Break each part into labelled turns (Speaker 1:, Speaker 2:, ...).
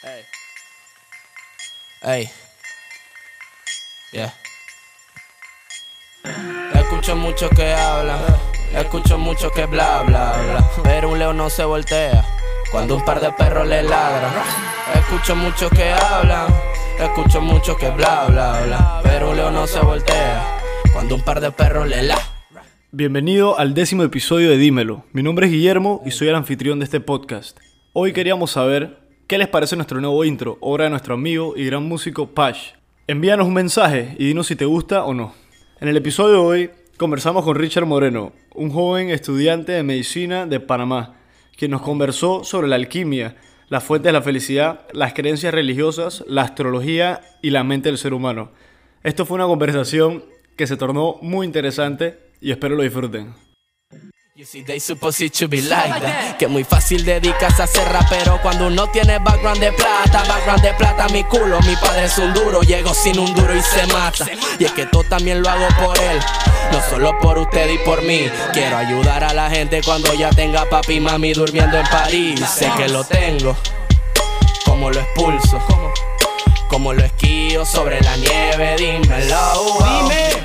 Speaker 1: Hey. Hey. Yeah. Escucho mucho que hablan, escucho mucho que bla bla bla, pero un león no se voltea cuando un par de perros le ladran. Escucho mucho que hablan, escucho mucho que bla bla bla, pero un león no se voltea cuando un par de perros le ladran.
Speaker 2: Bienvenido al décimo episodio de Dímelo. Mi nombre es Guillermo y soy el anfitrión de este podcast. Hoy queríamos saber qué les parece nuestro nuevo intro, obra de nuestro amigo y gran músico Pash. Envíanos un mensaje y dinos si te gusta o no. En el episodio de hoy conversamos con Richard Moreno, un joven estudiante de medicina de Panamá, quien nos conversó sobre la alquimia, las fuentes de la felicidad, las creencias religiosas, la astrología y la mente del ser humano. Esto fue una conversación que se tornó muy interesante y espero lo disfruten.
Speaker 1: You see, they supposed it to be like that. Que muy fácil dedicarse a ser rapero cuando uno tiene background de plata. Background de plata, mi culo. Mi padre es un duro, llego sin un duro y se mata. Y es que todo también lo hago por él, no solo por usted y por mí. Quiero ayudar a la gente cuando ya tenga papi y mami durmiendo en París. Sé que lo tengo, como lo expulso, como lo esquío sobre la nieve. Dímelo, dime.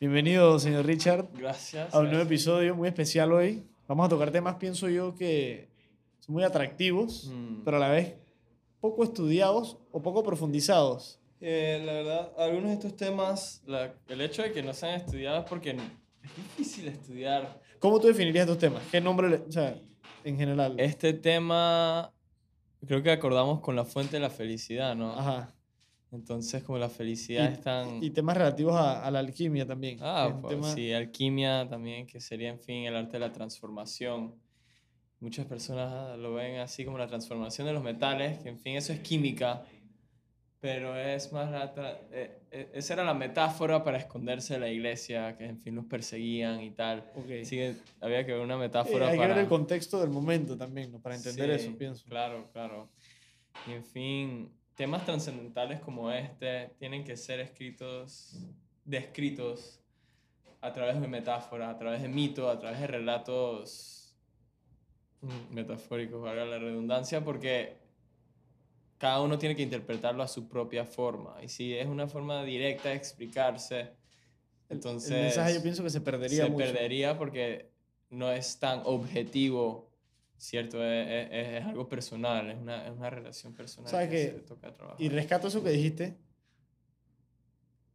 Speaker 2: Bienvenido, señor Richard,
Speaker 3: Gracias.
Speaker 2: a un nuevo episodio muy especial hoy. Vamos a tocar temas, pienso yo, que son muy atractivos,
Speaker 3: Mm.
Speaker 2: pero a la vez poco estudiados o poco profundizados.
Speaker 3: Eh, la verdad, algunos de estos temas, la- el hecho de que no sean estudiados es porque es difícil estudiar.
Speaker 2: ¿Cómo tú definirías estos temas? ¿Qué nombre, le- o sea, en general?
Speaker 3: Este tema, creo que acordamos con la fuente de la felicidad, ¿no?
Speaker 2: Ajá.
Speaker 3: Entonces, como la felicidad es tan...
Speaker 2: Y temas relativos a, a la alquimia también.
Speaker 3: Ah, pues,
Speaker 2: tema-
Speaker 3: sí, alquimia también, que sería, en fin, el arte de la transformación. Muchas personas lo ven así como la transformación de los metales, que en fin, eso es química, pero es más... la eh, eh, esa era la metáfora para esconderse de la iglesia, que en fin los perseguían y tal.
Speaker 2: Ok.
Speaker 3: Así que había que ver una metáfora
Speaker 2: hay
Speaker 3: para...
Speaker 2: que ver el contexto del momento también, ¿no? Para entender
Speaker 3: Sí,
Speaker 2: eso, pienso.
Speaker 3: Claro, claro. Y en fin, temas trascendentales como este tienen que ser escritos, descritos a través de metáforas, a través de mitos, a través de relatos mm, metafóricos, valga la redundancia, porque cada uno tiene que interpretarlo a su propia forma. Y si es una forma directa de explicarse,
Speaker 2: El-
Speaker 3: entonces
Speaker 2: el mensaje yo pienso que se perdería
Speaker 3: se
Speaker 2: mucho.
Speaker 3: perdería porque no es tan objetivo, ¿cierto? Es, es- es algo personal, es una, es una relación personal
Speaker 2: ¿Sabes
Speaker 3: que
Speaker 2: qué?
Speaker 3: se toca trabajar.
Speaker 2: Y rescato eso que dijiste.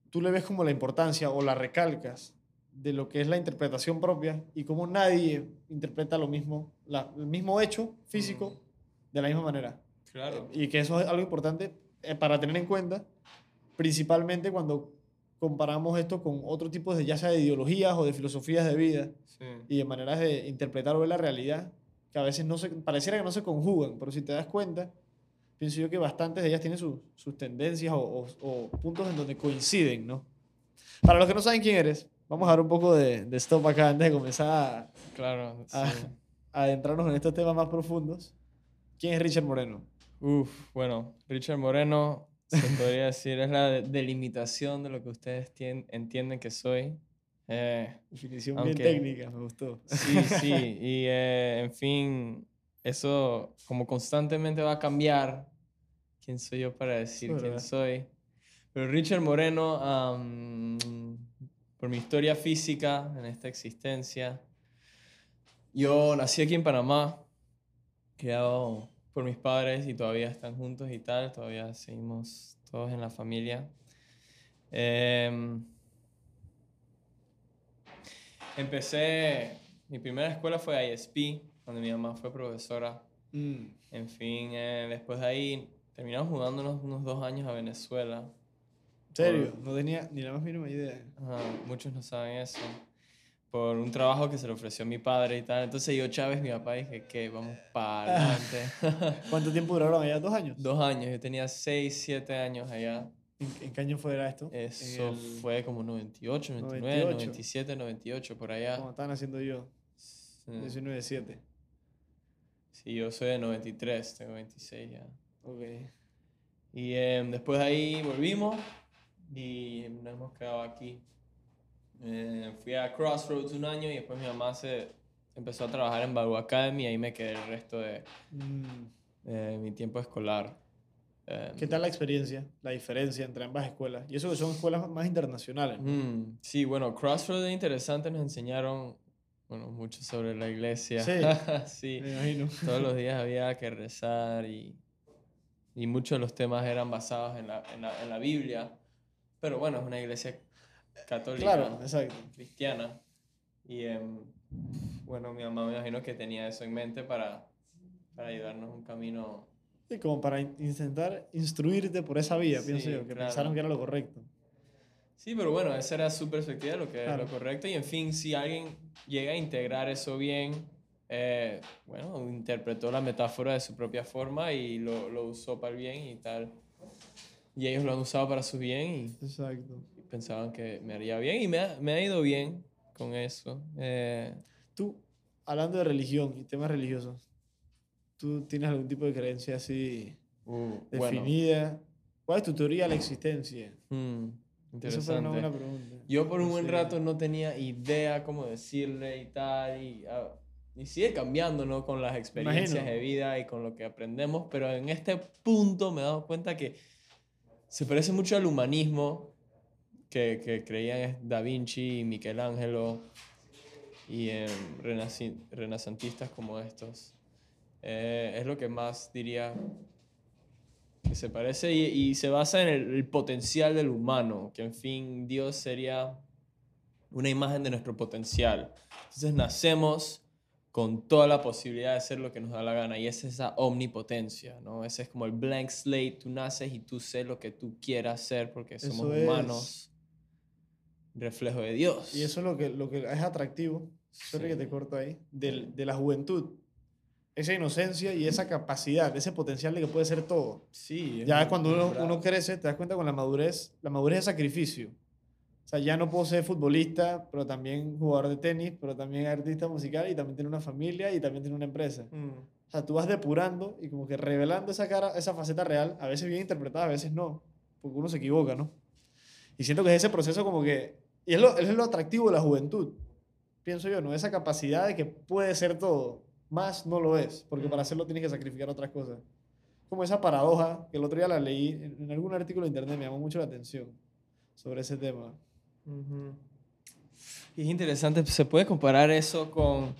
Speaker 2: Tú le ves como la importancia o la recalcas de lo que es la interpretación propia y cómo nadie interpreta lo mismo, la- el mismo hecho físico de la misma manera.
Speaker 3: Claro.
Speaker 2: Y que eso es algo importante eh, para tener en cuenta, principalmente cuando comparamos esto con otro tipo de, ya sea de ideologías o de filosofías de vida
Speaker 3: Sí.
Speaker 2: y de maneras de interpretar o ver la realidad que a veces no se, pareciera que no se conjugan, pero si te das cuenta, pienso yo que bastantes de ellas tienen sus- sus tendencias o, o- o puntos en donde coinciden, ¿no? Para los que no saben quién eres, vamos a dar un poco de, de stop acá antes de comenzar a,
Speaker 3: Claro, sí.
Speaker 2: a adentrarnos en estos temas más profundos. ¿Quién es Richard Moreno?
Speaker 3: Uf, bueno, Richard Moreno, se podría decir, es la de- delimitación de lo que ustedes tien- entienden que soy. Eh,
Speaker 2: Definición
Speaker 3: Aunque-
Speaker 2: bien técnica, me gustó.
Speaker 3: Sí, sí, y eh, en fin, eso como constantemente va a cambiar quién soy yo para decir quién soy. Pero Richard Moreno, am, por mi historia física en esta existencia, yo nací aquí en Panamá, criado por mis padres y todavía están juntos y tal, todavía seguimos todos en la familia. Em, Empecé, mi primera escuela fue ISP, donde mi mamá fue profesora.
Speaker 2: Mm,
Speaker 3: En fin, eh, después de ahí terminamos mudándonos unos dos años a Venezuela.
Speaker 2: ¿En serio? No tenía ni la más mínima idea.
Speaker 3: Ajá, muchos no saben eso. Por un trabajo que se le ofreció a mi padre y tal. Entonces yo, Chávez, mi papá, dije que vamos para adelante.
Speaker 2: ¿Cuánto tiempo duraron allá? ¿Dos años?
Speaker 3: dos años, yo tenía seis, siete años allá.
Speaker 2: ¿En, en qué año fue era esto?
Speaker 3: Eso
Speaker 2: el-
Speaker 3: fue como 98, 99,
Speaker 2: 98.
Speaker 3: 97, 98, por allá.
Speaker 2: Cuando estaban haciendo yo,
Speaker 3: Sí.
Speaker 2: 19-7.
Speaker 3: Sí, yo soy de 93, tengo 26 ya.
Speaker 2: Ok.
Speaker 3: Y em, después de ahí volvimos y nos hemos quedado aquí. Eh, fui a Crossroads un año y después mi mamá se empezó a trabajar en Baru Academy y ahí me quedé el resto de
Speaker 2: Mm,
Speaker 3: eh, mi tiempo escolar. Eh,
Speaker 2: ¿Qué tal la experiencia, la diferencia entre ambas escuelas? Y eso que son escuelas más internacionales. ¿no?
Speaker 3: mm, sí, bueno, Crossroads es interesante, nos enseñaron bueno, mucho sobre la iglesia.
Speaker 2: Sí.
Speaker 3: sí.
Speaker 2: Me imagino.
Speaker 3: Todos los días había que rezar y, y muchos de los temas eran basados en la, en la, en la Biblia. Pero bueno, es una iglesia católica,
Speaker 2: Claro, exacto.
Speaker 3: cristiana. Y em, bueno, mi mamá me imagino que tenía eso en mente para, para ayudarnos un camino.
Speaker 2: Sí, como para in- intentar instruirte por esa vía, pienso
Speaker 3: Sí,
Speaker 2: yo, que
Speaker 3: claro.
Speaker 2: pensaron que era lo correcto.
Speaker 3: Sí, pero bueno, esa era su perspectiva lo que
Speaker 2: Claro.
Speaker 3: lo correcto. Y en fin, si alguien llega a integrar eso bien, eh, bueno, interpretó la metáfora de su propia forma y lo, lo usó para el bien y tal. Y ellos lo han usado para su bien y,
Speaker 2: Exacto.
Speaker 3: y pensaban que me haría bien y me ha, me ha ido bien con eso. Eh,
Speaker 2: Tú, hablando de religión y temas religiosos, ¿tú tienes algún tipo de creencia así
Speaker 3: uh, bueno,
Speaker 2: definida? ¿Cuál es tu teoría de la existencia?
Speaker 3: mm,
Speaker 2: Esa fue una
Speaker 3: interesante.
Speaker 2: buena pregunta.
Speaker 3: Yo por un buen
Speaker 2: Sí.
Speaker 3: rato no tenía idea cómo decirle y tal, y, ah, y sigue cambiando, ¿no? Con las experiencias
Speaker 2: Imagino.
Speaker 3: de vida y con lo que aprendemos, pero en este punto me he dado cuenta que se parece mucho al humanismo que, que creían Da Vinci y Michelangelo y renaci- renacentistas como estos. Eh, es lo que más diría que se parece y, y se basa en el, el potencial del humano, que en fin Dios sería una imagen de nuestro potencial. Entonces nacemos con toda la posibilidad de hacer lo que nos da la gana y es esa omnipotencia, ¿no? Ese es como el blank slate, tú naces y tú sé lo que tú quieras hacer porque somos
Speaker 2: es.
Speaker 3: humanos, reflejo de Dios.
Speaker 2: Y eso es lo que, lo que es atractivo, sorry que
Speaker 3: Sí.
Speaker 2: te corto ahí, del- de la juventud. Esa inocencia y esa capacidad, ese potencial de que puede ser todo.
Speaker 3: Sí,
Speaker 2: Ya cuando uno, uno crece, te das cuenta con la madurez, la madurez es sacrificio. O sea, ya no puedo ser futbolista, pero también jugador de tenis, pero también artista musical y también tiene una familia y también tiene una empresa.
Speaker 3: Mm.
Speaker 2: O sea, tú vas depurando y como que revelando esa cara, esa faceta real, a veces bien interpretada, a veces no, porque uno se equivoca, ¿no? Y siento que es ese proceso como que, y es lo, es lo atractivo de la juventud, pienso yo, ¿no? Esa capacidad de que puede ser todo, más no lo es, porque para hacerlo tienes que sacrificar otras cosas. Como esa paradoja, que el otro día la leí en, algún artículo de internet, me llamó mucho la atención sobre ese tema.
Speaker 3: Ujú. Y es interesante, se puede comparar eso con,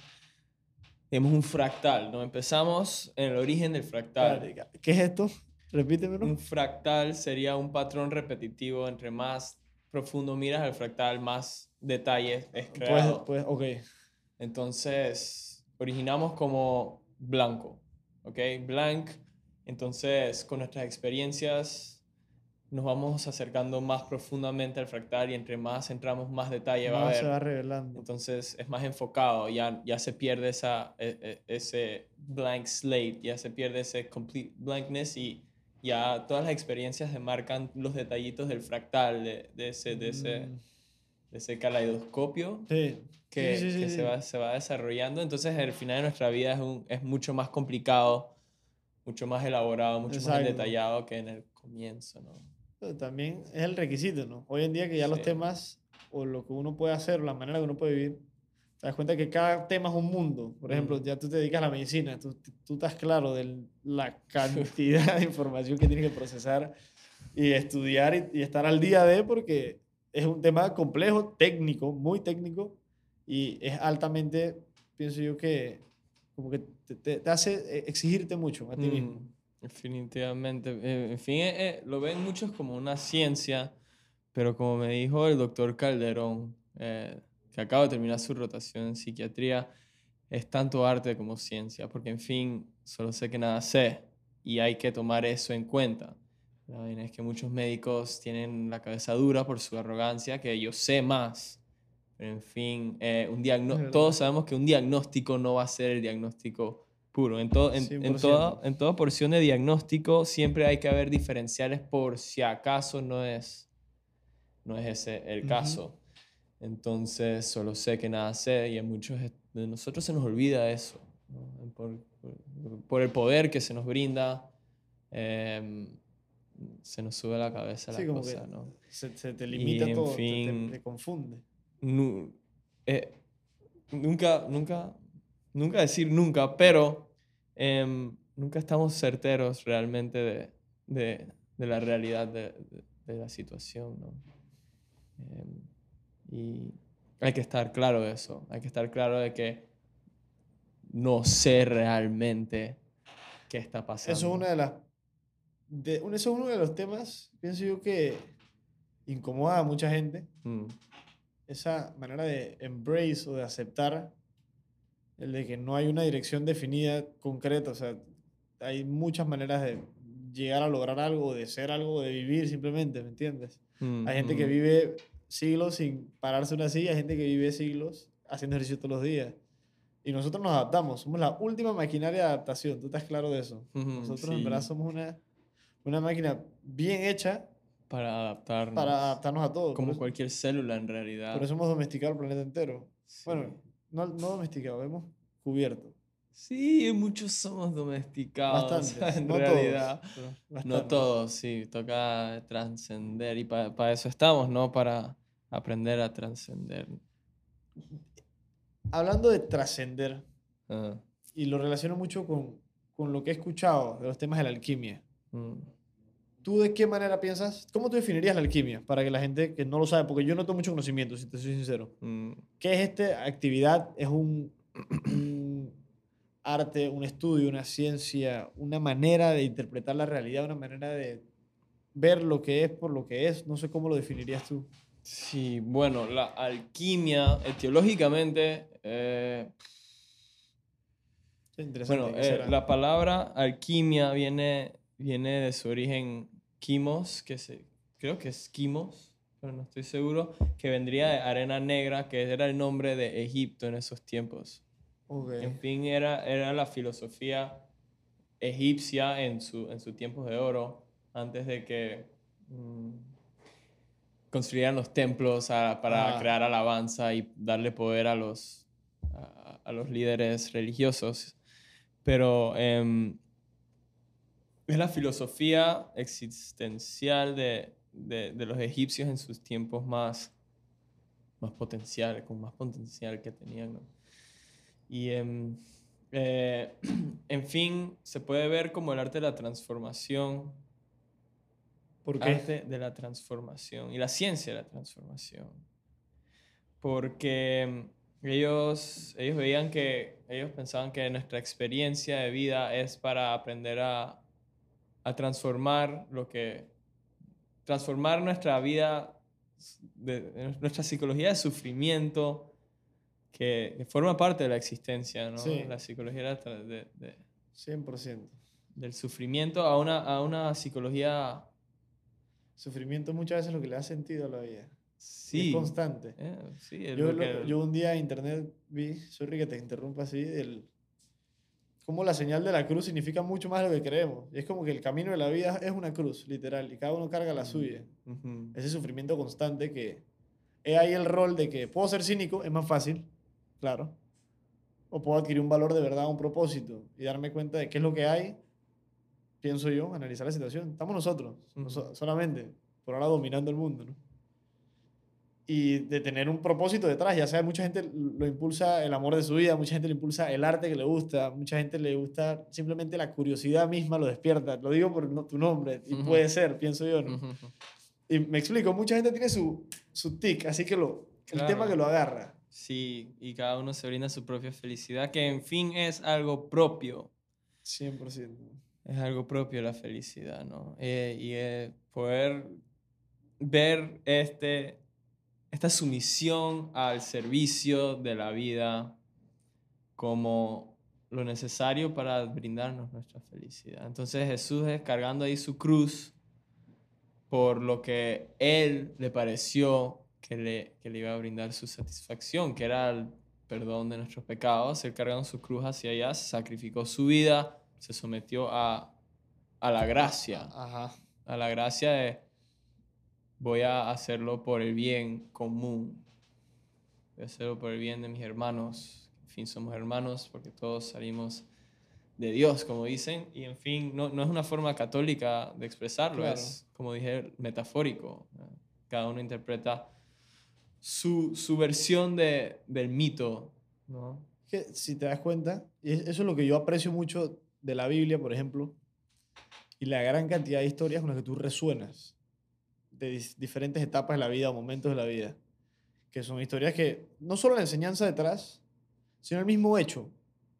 Speaker 3: digamos, un fractal, ¿no? Empezamos en el origen del fractal.
Speaker 2: ¿Qué es esto? Repítemelo.
Speaker 3: Un fractal sería un patrón repetitivo, entre más profundo miras al fractal, más detalles es
Speaker 2: Pues,
Speaker 3: creado.
Speaker 2: pues, ok.
Speaker 3: Entonces, originamos como blanco, ¿ok? Blank. Entonces, con nuestras experiencias, nos vamos acercando más profundamente al fractal y entre más entramos, más detalle va a haber.
Speaker 2: se va revelando.
Speaker 3: Entonces es más enfocado, ya, ya se pierde esa, e- e- ese blank slate, ya se pierde ese complete blankness y ya todas las experiencias demarcan los detallitos del fractal, de, de ese, de, ese,
Speaker 2: Mm,
Speaker 3: de ese caleidoscopio
Speaker 2: Sí.
Speaker 3: Que,
Speaker 2: Sí, sí,
Speaker 3: que
Speaker 2: sí.
Speaker 3: Se, va, se va desarrollando. Entonces el final de nuestra vida es, un, es mucho más complicado, mucho más elaborado, mucho más
Speaker 2: Exacto.
Speaker 3: detallado que en el comienzo, ¿no?
Speaker 2: Pero también es el requisito, ¿no? Hoy en día que ya los temas o lo que uno puede hacer o la manera que uno puede vivir, te das cuenta que cada tema es un mundo. Por ejemplo,
Speaker 3: Mm.
Speaker 2: ya tú te dedicas a la medicina, tú, tú estás claro de la cantidad de información que tienes que procesar y estudiar y, y estar al día de porque es un tema complejo, técnico, muy técnico y es altamente, pienso yo que como que te, te- te hace eh, exigirte mucho a ti mismo.
Speaker 3: Mm, Definitivamente. Eh, En fin, eh, eh, lo ven muchos como una ciencia, pero como me dijo el doctor Calderón, eh, que acaba de terminar su rotación en psiquiatría, es tanto arte como ciencia, porque en fin, solo sé que nada sé y hay que tomar eso en cuenta. La es que muchos médicos tienen la cabeza dura por su arrogancia, que yo sé más. En fin, eh, un todos sabemos que un diagnóstico no va a ser el diagnóstico puro. En, todo, en, en
Speaker 2: 100%.
Speaker 3: toda, en toda porción de diagnóstico siempre hay que haber diferenciales por si acaso no es, no es ese el caso. Entonces, solo sé que nada sé y a muchos de nosotros se nos olvida eso. ¿no? Por, por- por el poder que se nos brinda, em, se nos sube a la cabeza
Speaker 2: Sí,
Speaker 3: la cosa, ¿no?
Speaker 2: se, se te limita
Speaker 3: en
Speaker 2: todo, te- te-
Speaker 3: fin-
Speaker 2: te confunde.
Speaker 3: Nu- eh, nunca, nunca, nunca decir nunca, pero em, nunca estamos certeros realmente de, de- de la realidad de, de- la situación, ¿no? Em, y hay que estar claro de eso, hay que estar claro de que no sé realmente qué está pasando.
Speaker 2: Eso es una de las. de- eso es uno de los temas, pienso yo, que incomoda a mucha gente.
Speaker 3: Mm,
Speaker 2: Esa manera de embrace o de aceptar el de que no hay una dirección definida, concreta. O sea, hay muchas maneras de llegar a lograr algo, de ser algo, de vivir simplemente, ¿me entiendes?
Speaker 3: mm,
Speaker 2: Hay gente que vive siglos sin pararse una silla, hay gente que vive siglos haciendo ejercicio todos los días. Y nosotros nos adaptamos, somos la última maquinaria de adaptación, ¿tú estás claro de eso? Nosotros en verdad somos una, una máquina bien hecha
Speaker 3: para adaptarnos.
Speaker 2: para adaptarnos a todo.
Speaker 3: como
Speaker 2: eso-
Speaker 3: cualquier célula en realidad.
Speaker 2: Por eso hemos domesticado el planeta entero.
Speaker 3: Sí.
Speaker 2: Bueno, no, no domesticado, hemos cubierto.
Speaker 3: Sí, muchos somos domesticados.
Speaker 2: Bastantes.
Speaker 3: en
Speaker 2: no
Speaker 3: realidad.
Speaker 2: todos.
Speaker 3: No todos, sí, toca trascender y para eso estamos, ¿no? Para aprender a trascender.
Speaker 2: Hablando de trascender,
Speaker 3: Ah,
Speaker 2: y lo relaciono mucho con, con lo que he escuchado de los temas de la alquimia.
Speaker 3: mm.
Speaker 2: ¿Tú de qué manera piensas? ¿Cómo tú definirías la alquimia? Para que la gente que no lo sabe, porque yo no tengo mucho conocimiento, si te soy sincero.
Speaker 3: Mm,
Speaker 2: ¿Qué es esta actividad? ¿Es un, un arte, un estudio, una ciencia, una manera de interpretar la realidad, una manera de ver lo que es por lo que es? No sé cómo lo definirías tú.
Speaker 3: Sí, bueno, la alquimia, etiológicamente, eh, bueno,
Speaker 2: ¿qué
Speaker 3: eh, la palabra alquimia viene, viene de su origen quimos, que se, creo que es quimos, pero no estoy seguro, que vendría de arena negra, que era el nombre de Egipto en esos tiempos.
Speaker 2: Ok.
Speaker 3: En fin, era, era la filosofía egipcia en su, en sus tiempos de oro, antes de que mm, construyeran los templos a- para
Speaker 2: Ah.
Speaker 3: crear alabanza y darle poder a los, a, a los líderes religiosos. Pero em, es la filosofía existencial de, de- de los egipcios en sus tiempos más, más potencial, con más potencial que tenían. ¿no? Y em, eh, en fin, se puede ver como el arte de la transformación,
Speaker 2: ¿Por qué?
Speaker 3: arte de la transformación y la ciencia de la transformación. Porque em, ellos, ellos veían que, ellos pensaban que nuestra experiencia de vida es para aprender a, a transformar lo que, transformar nuestra vida, de, de nuestra psicología de sufrimiento, que, que forma parte de la existencia, ¿no?
Speaker 2: Sí.
Speaker 3: La psicología de de- de-
Speaker 2: 100%.
Speaker 3: del sufrimiento a una, a una psicología,
Speaker 2: Sufrimiento muchas veces es lo que le da sentido a la vida.
Speaker 3: sí,
Speaker 2: Es constante.
Speaker 3: eh, sí, es
Speaker 2: Yo,
Speaker 3: lo
Speaker 2: lo-
Speaker 3: que-
Speaker 2: yo un día en internet vi, sorry que te interrumpa así, el, cómo la señal de la cruz significa mucho más de lo que creemos. Y es como que el camino de la vida es una cruz, literal, y cada uno carga la suya.
Speaker 3: Ujú.
Speaker 2: Ese sufrimiento constante que es ahí el rol de que puedo ser cínico, es más fácil, claro. O puedo adquirir un valor de verdad, un propósito, y darme cuenta de qué es lo que hay, pienso yo, analizar la situación. Estamos nosotros, solamente, por ahora dominando el mundo, ¿no? Y de tener un propósito detrás, ya sea, mucha gente lo impulsa el amor de su vida, mucha gente le impulsa el arte que le gusta, mucha gente le gusta simplemente la curiosidad misma lo despierta. Lo digo por no- tu nombre, y
Speaker 3: Ujú.
Speaker 2: puede ser, pienso yo, ¿no?
Speaker 3: Ujú.
Speaker 2: Y me explico, mucha gente tiene su, su tic, así que lo, el
Speaker 3: Claro.
Speaker 2: tema que lo agarra.
Speaker 3: Sí, y cada uno se brinda su propia felicidad, que en fin es algo propio.
Speaker 2: 100%.
Speaker 3: Es algo propio la felicidad, ¿no? Eh, y eh, poder ver este, esta sumisión al servicio de la vida como lo necesario para brindarnos nuestra felicidad. Entonces Jesús descargando ahí su cruz por lo que Él le pareció que le, que le iba a brindar su satisfacción, que era el perdón de nuestros pecados. Él cargando su cruz hacia allá, sacrificó su vida, se sometió a, a la gracia,
Speaker 2: Ajá.
Speaker 3: a la gracia de voy a hacerlo por el bien común, voy a hacerlo por el bien de mis hermanos, en fin, somos hermanos porque todos salimos de Dios, como dicen, y en fin, no, no es una forma católica de expresarlo,
Speaker 2: Claro.
Speaker 3: es, como dije, metafórico. Cada uno interpreta su, su versión de, del mito, ¿no?
Speaker 2: que si te das cuenta, y es- eso es lo que yo aprecio mucho de la Biblia, por ejemplo, y la gran cantidad de historias con las que tú resuenas de diferentes etapas de la vida o momentos de la vida, que son historias que no solo la enseñanza detrás, sino el mismo hecho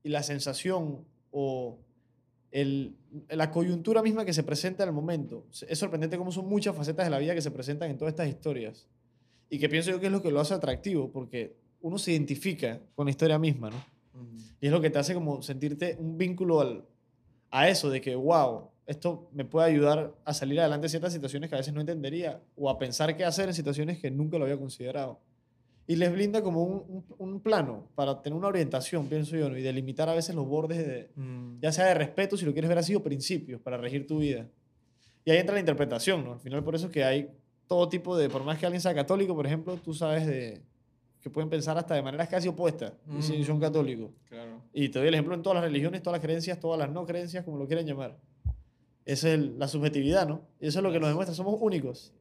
Speaker 2: y la sensación o el, la coyuntura misma que se presenta en el momento. Es sorprendente cómo son muchas facetas de la vida que se presentan en todas estas historias. Y que pienso yo que es lo que lo hace atractivo, porque uno se identifica con la historia misma, ¿no? Y es lo que te hace como sentirte un vínculo al, a eso, de que, wow, esto me puede ayudar a salir adelante en ciertas situaciones que a veces no entendería, o a pensar qué hacer en situaciones que nunca lo había considerado. Y les brinda como un, un- un plano para tener una orientación, pienso yo, ¿no? y delimitar a veces los bordes, de,
Speaker 3: Mm.
Speaker 2: ya sea de respeto, si lo quieres ver así, o principios para regir tu vida. Y ahí entra la interpretación, ¿no? Al final por eso es que hay todo tipo de, por más que alguien sea católico, por ejemplo, tú sabes de que pueden pensar hasta de maneras casi opuestas, y si
Speaker 3: Mm.
Speaker 2: son católicos.
Speaker 3: Claro.
Speaker 2: Y te doy el ejemplo en todas las religiones, todas las creencias, todas las no creencias, como lo quieran llamar. Esa es el- la subjetividad, ¿no? Y eso es lo que nos demuestra, somos únicos.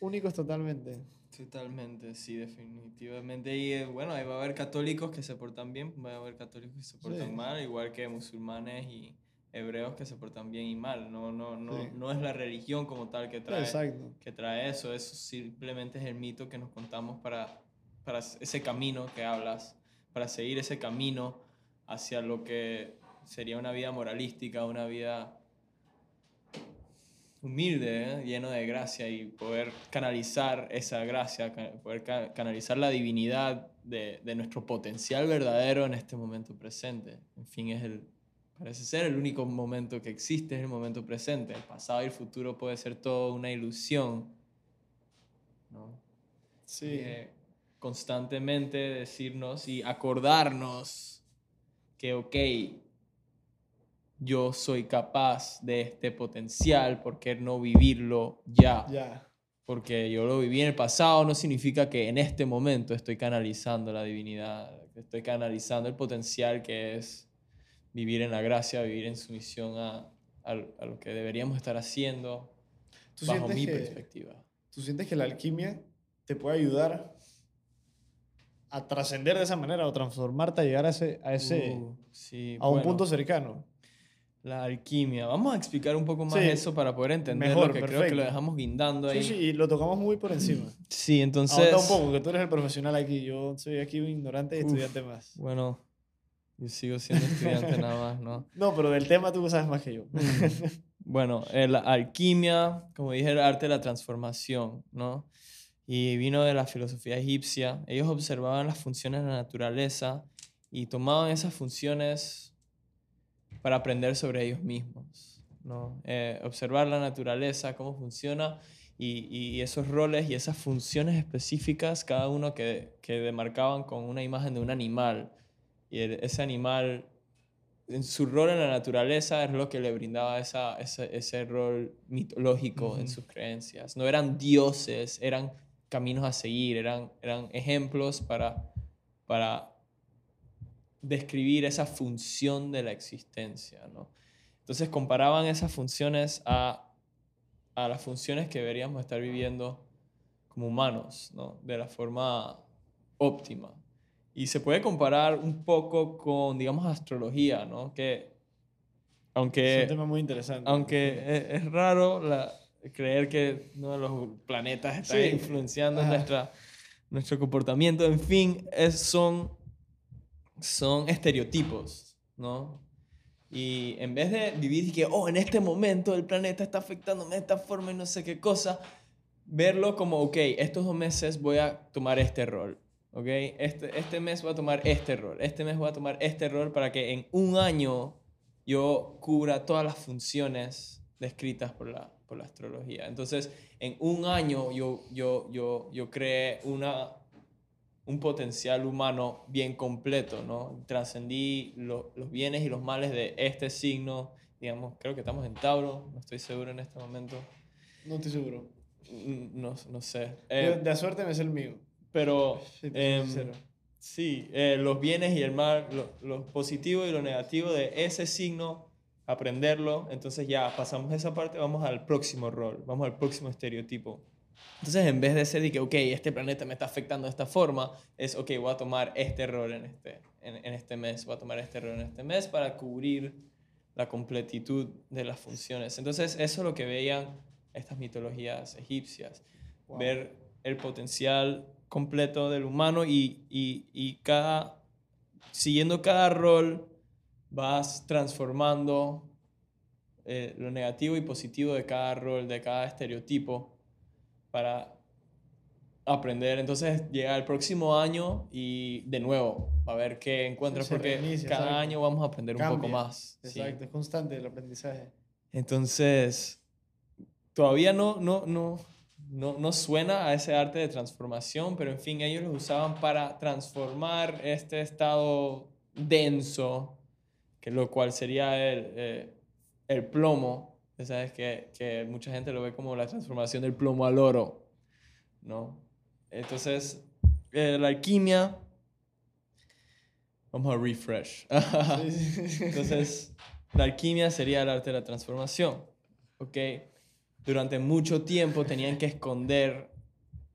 Speaker 2: Únicos totalmente.
Speaker 3: Totalmente, sí, definitivamente. Y eh, bueno, ahí va a haber católicos que se portan bien, va a haber católicos que se portan
Speaker 2: Sí.
Speaker 3: mal, igual que musulmanes y hebreos que se portan bien y mal. No, no, no,
Speaker 2: Sí.
Speaker 3: no es la religión como tal que trae,
Speaker 2: Exacto.
Speaker 3: que trae eso, eso simplemente es el mito que nos contamos para, para ese camino que hablas, para seguir ese camino hacia lo que sería una vida moralística, una vida humilde, ¿eh? lleno de gracia y poder canalizar esa gracia, poder ca- canalizar la divinidad de, de nuestro potencial verdadero en este momento presente. En fin, es el, parece ser el único momento que existe, es el momento presente. El pasado y el futuro puede ser todo una ilusión. ¿no?
Speaker 2: Sí.
Speaker 3: Eh, constantemente decirnos y acordarnos que, ok, yo soy capaz de este potencial, ¿por qué no vivirlo ya?
Speaker 2: Ya.
Speaker 3: Porque yo lo viví en el pasado no significa que en este momento estoy canalizando la divinidad, estoy canalizando el potencial que es vivir en la gracia, vivir en sumisión a, a, a lo que deberíamos estar haciendo
Speaker 2: ¿Tú
Speaker 3: bajo mi
Speaker 2: que-
Speaker 3: perspectiva.
Speaker 2: ¿Tú sientes que la alquimia te puede ayudar a trascender de esa manera o transformarte a llegar a ese, a ese
Speaker 3: Uh, sí,
Speaker 2: a un
Speaker 3: bueno.
Speaker 2: punto cercano?
Speaker 3: La alquimia. Vamos a explicar un poco más
Speaker 2: Sí.
Speaker 3: eso para poder entender
Speaker 2: Mejor,
Speaker 3: lo que creo que lo dejamos guindando ahí.
Speaker 2: Sí, sí, y lo tocamos muy por encima.
Speaker 3: Sí, entonces.
Speaker 2: Ahonda un poco, que tú eres el profesional aquí. Yo soy aquí un ignorante y
Speaker 3: Uf.
Speaker 2: estudiante más.
Speaker 3: Bueno, yo sigo siendo estudiante nada más, ¿no?
Speaker 2: No, pero del tema tú sabes más que yo.
Speaker 3: Bueno, eh, la alquimia, como dije, el arte de la transformación, ¿no? Y vino de la filosofía egipcia. Ellos observaban las funciones de la naturaleza y tomaban esas funciones para aprender sobre ellos mismos, ¿no? Eh, observar la naturaleza, cómo funciona y, y esos roles y esas funciones específicas, cada uno que, que demarcaban con una imagen de un animal. Y el- ese animal en su rol en la naturaleza es lo que le brindaba esa, ese, ese rol mitológico en sus creencias. No eran dioses, eran caminos a seguir, eran, eran ejemplos para, para describir esa función de la existencia. ¿no? Entonces comparaban esas funciones a, a las funciones que deberíamos estar viviendo como humanos, ¿no? de la forma óptima. Y se puede comparar un poco con, digamos, astrología, ¿no? Que
Speaker 2: es
Speaker 3: aunque,
Speaker 2: un tema muy interesante.
Speaker 3: aunque es, es raro la- creer que uno de los planetas está
Speaker 2: Sí.
Speaker 3: influenciando
Speaker 2: Ajá.
Speaker 3: nuestra, nuestro comportamiento, en fin, es, son, son estereotipos, ¿no? Y en vez de vivir que, oh, en este momento el planeta está afectándome de esta forma y no sé qué cosa, verlo como, ok, estos dos meses voy a tomar este rol, ¿ok? Este, este mes voy a tomar este rol, este mes voy a tomar este rol para que en un año yo cubra todas las funciones descritas por la, por la astrología. Entonces, en un año yo, yo, yo, yo creé una, un potencial humano bien completo, ¿no? Trascendí lo- los bienes y los males de este signo, digamos, creo que estamos en Tauro, no estoy seguro en este momento,
Speaker 2: No estoy seguro.
Speaker 3: Mm, no, no sé. Eh,
Speaker 2: de suerte me es el mío.
Speaker 3: pero
Speaker 2: Sí, sincero.
Speaker 3: sí, eh, los bienes y el mal, lo, lo positivo y lo negativo de ese signo, aprenderlo, entonces ya pasamos esa parte, vamos al próximo rol, vamos al próximo estereotipo. Entonces, en vez de ser de que, ok, este planeta me está afectando de esta forma, es, ok, voy a tomar este error en este, en, en este mes, voy a tomar este error en este mes para cubrir la completitud de las funciones. Entonces, eso es lo que veían estas mitologías egipcias,
Speaker 2: Wow.
Speaker 3: ver el potencial completo del humano y, y, y cada, siguiendo cada rol, vas transformando eh, lo negativo y positivo de cada rol, de cada estereotipo, para aprender. Entonces llega el próximo año y de nuevo, a ver qué encuentras,
Speaker 2: Se
Speaker 3: porque
Speaker 2: reinicia,
Speaker 3: cada
Speaker 2: exacto.
Speaker 3: año vamos a aprender un poco más. sí.
Speaker 2: Exacto, es constante el aprendizaje.
Speaker 3: Entonces, todavía no, no, no, no, no suena a ese arte de transformación, pero en fin, ellos lo usaban para transformar este estado denso, que lo cual sería el, eh, el plomo. Sabes que, que mucha gente lo ve como la transformación del plomo al oro, ¿no? Entonces, eh, la alquimia... Vamos a refresh. Entonces, la alquimia sería el arte de la transformación. ¿Ok? Durante mucho tiempo tenían que esconder,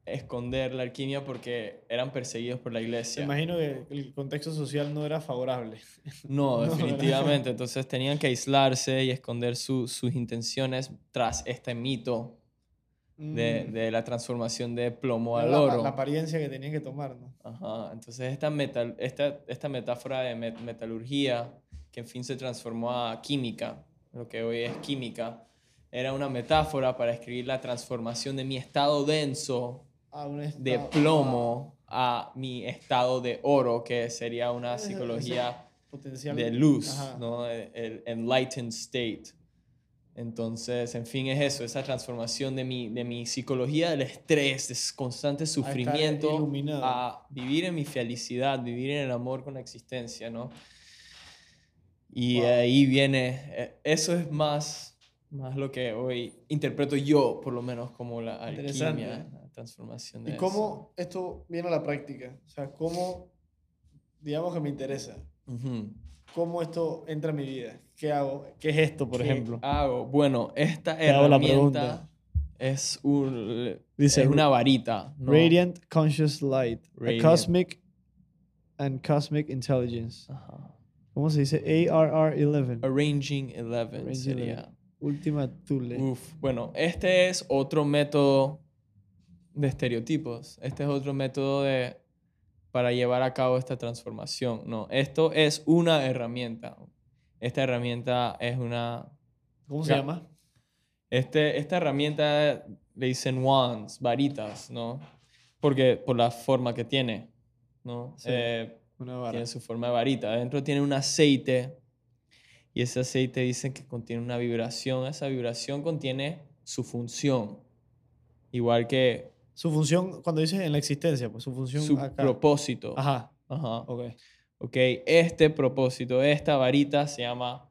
Speaker 3: esconder la alquimia porque eran perseguidos por la
Speaker 2: Me
Speaker 3: iglesia.
Speaker 2: imagino que el contexto social no era favorable.
Speaker 3: No, definitivamente. Entonces tenían que aislarse y esconder su- sus intenciones tras este mito de,
Speaker 2: Mm.
Speaker 3: de la transformación de plomo al
Speaker 2: la,
Speaker 3: oro.
Speaker 2: la apariencia que tenían que tomar, ¿no?
Speaker 3: Ajá, entonces esta, metal, esta, esta metáfora de met- metalurgia, que en fin se transformó a química, lo que hoy es química, era una metáfora para escribir la transformación de mi estado denso de plomo a mi estado de oro, que sería una psicología de luz. ¿no? El, enlightened state. Entonces, en fin, es eso, esa transformación de mi, de mi psicología del estrés, de constante sufrimiento, a vivir en mi felicidad, vivir en el amor con la existencia, ¿no? Y
Speaker 2: Wow.
Speaker 3: ahí viene, eh, eso es más, más lo que hoy interpreto yo, por lo menos, como la alquimia, transformación de
Speaker 2: ¿Y
Speaker 3: eso.
Speaker 2: cómo esto viene a la práctica? O sea, ¿cómo, digamos que me interesa,
Speaker 3: Ujú.
Speaker 2: cómo esto entra en mi vida? ¿Qué hago? ¿Qué es esto, por
Speaker 3: ¿Qué
Speaker 2: ejemplo?
Speaker 3: hago? Bueno, esta
Speaker 2: Te
Speaker 3: herramienta es, un,
Speaker 2: Dice,
Speaker 3: es una varita. ¿no?
Speaker 2: Radiant Conscious Light,
Speaker 3: Radiant.
Speaker 2: a Cosmic and Cosmic Intelligence.
Speaker 3: Ajá.
Speaker 2: ¿Cómo se dice? ARR11.
Speaker 3: Arranging 11
Speaker 2: Arranging
Speaker 3: sería.
Speaker 2: 11. Última Tule.
Speaker 3: Uf, bueno, este es otro método de estereotipos. Este es otro método de, para llevar a cabo esta transformación. No, esto es una herramienta. Esta herramienta es una...
Speaker 2: ¿Cómo se llama?
Speaker 3: Este, esta herramienta le dicen wands, varitas, ¿no? Porque por la forma que tiene, ¿no?
Speaker 2: Sí.
Speaker 3: Eh,
Speaker 2: Una vara.
Speaker 3: tiene su forma de varita. Adentro tiene un aceite y ese aceite dicen que contiene una vibración. Esa vibración contiene su función. Igual que
Speaker 2: Su función, cuando dices en la existencia, pues su función
Speaker 3: su
Speaker 2: acá.
Speaker 3: propósito.
Speaker 2: Ajá,
Speaker 3: Ajá.
Speaker 2: ok.
Speaker 3: Ok, este propósito, esta varita se llama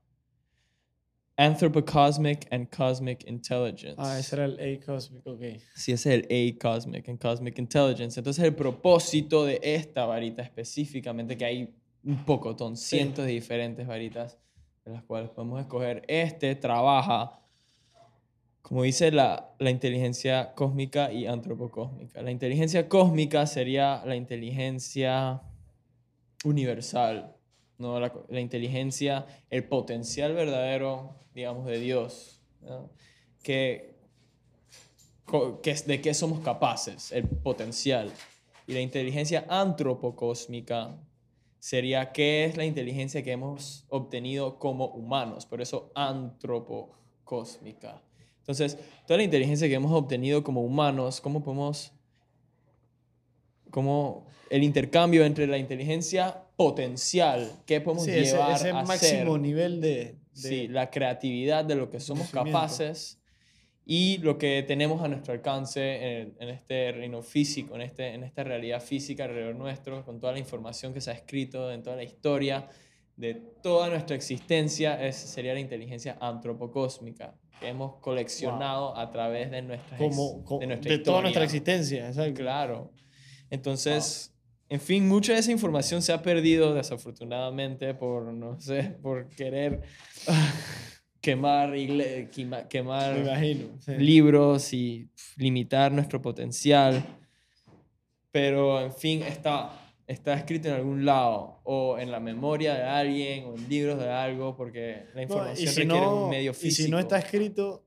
Speaker 3: Anthropocosmic and Cosmic Intelligence.
Speaker 2: Ah, ese era el A Cosmic, ok.
Speaker 3: Sí, ese es el A Cosmic and Cosmic Intelligence. Entonces, el propósito de esta varita específicamente, que hay un pocotón, cientos de diferentes varitas de las cuales podemos escoger, este trabaja, como dice la, la inteligencia cósmica y antropocósmica. La inteligencia cósmica sería la inteligencia universal, ¿no? la, la inteligencia, el potencial verdadero, digamos, de Dios, ¿no? que que de qué somos capaces, el potencial. Y la inteligencia antropocósmica sería qué es la inteligencia que hemos obtenido como humanos, por eso antropocósmica. Entonces, toda la inteligencia que hemos obtenido como humanos, ¿cómo podemos, cómo el intercambio entre la inteligencia potencial, qué podemos
Speaker 2: Sí, ese,
Speaker 3: llevar
Speaker 2: ese
Speaker 3: a
Speaker 2: máximo
Speaker 3: ser?
Speaker 2: nivel de, de-
Speaker 3: Sí, la creatividad de lo que somos capaces y lo que tenemos a nuestro alcance en, en este reino físico, en, este, en esta realidad física alrededor nuestro, con toda la información que se ha escrito, en toda la historia de toda nuestra existencia, es, sería la inteligencia antropocósmica que hemos coleccionado a través de nuestra,
Speaker 2: como, co-
Speaker 3: de
Speaker 2: de,
Speaker 3: nuestra
Speaker 2: toda nuestra existencia. exacto.
Speaker 3: Claro. Entonces, en fin, mucha de esa información se ha perdido desafortunadamente por, no sé, por querer quemar, quemar
Speaker 2: Me imagino. sí.
Speaker 3: libros y limitar nuestro potencial. Pero, en fin, está, está escrito en algún lado, o en la memoria de alguien, o en libros de algo, porque la
Speaker 2: No,
Speaker 3: información
Speaker 2: y, si
Speaker 3: requiere
Speaker 2: no,
Speaker 3: un medio
Speaker 2: y
Speaker 3: físico.
Speaker 2: si no está escrito,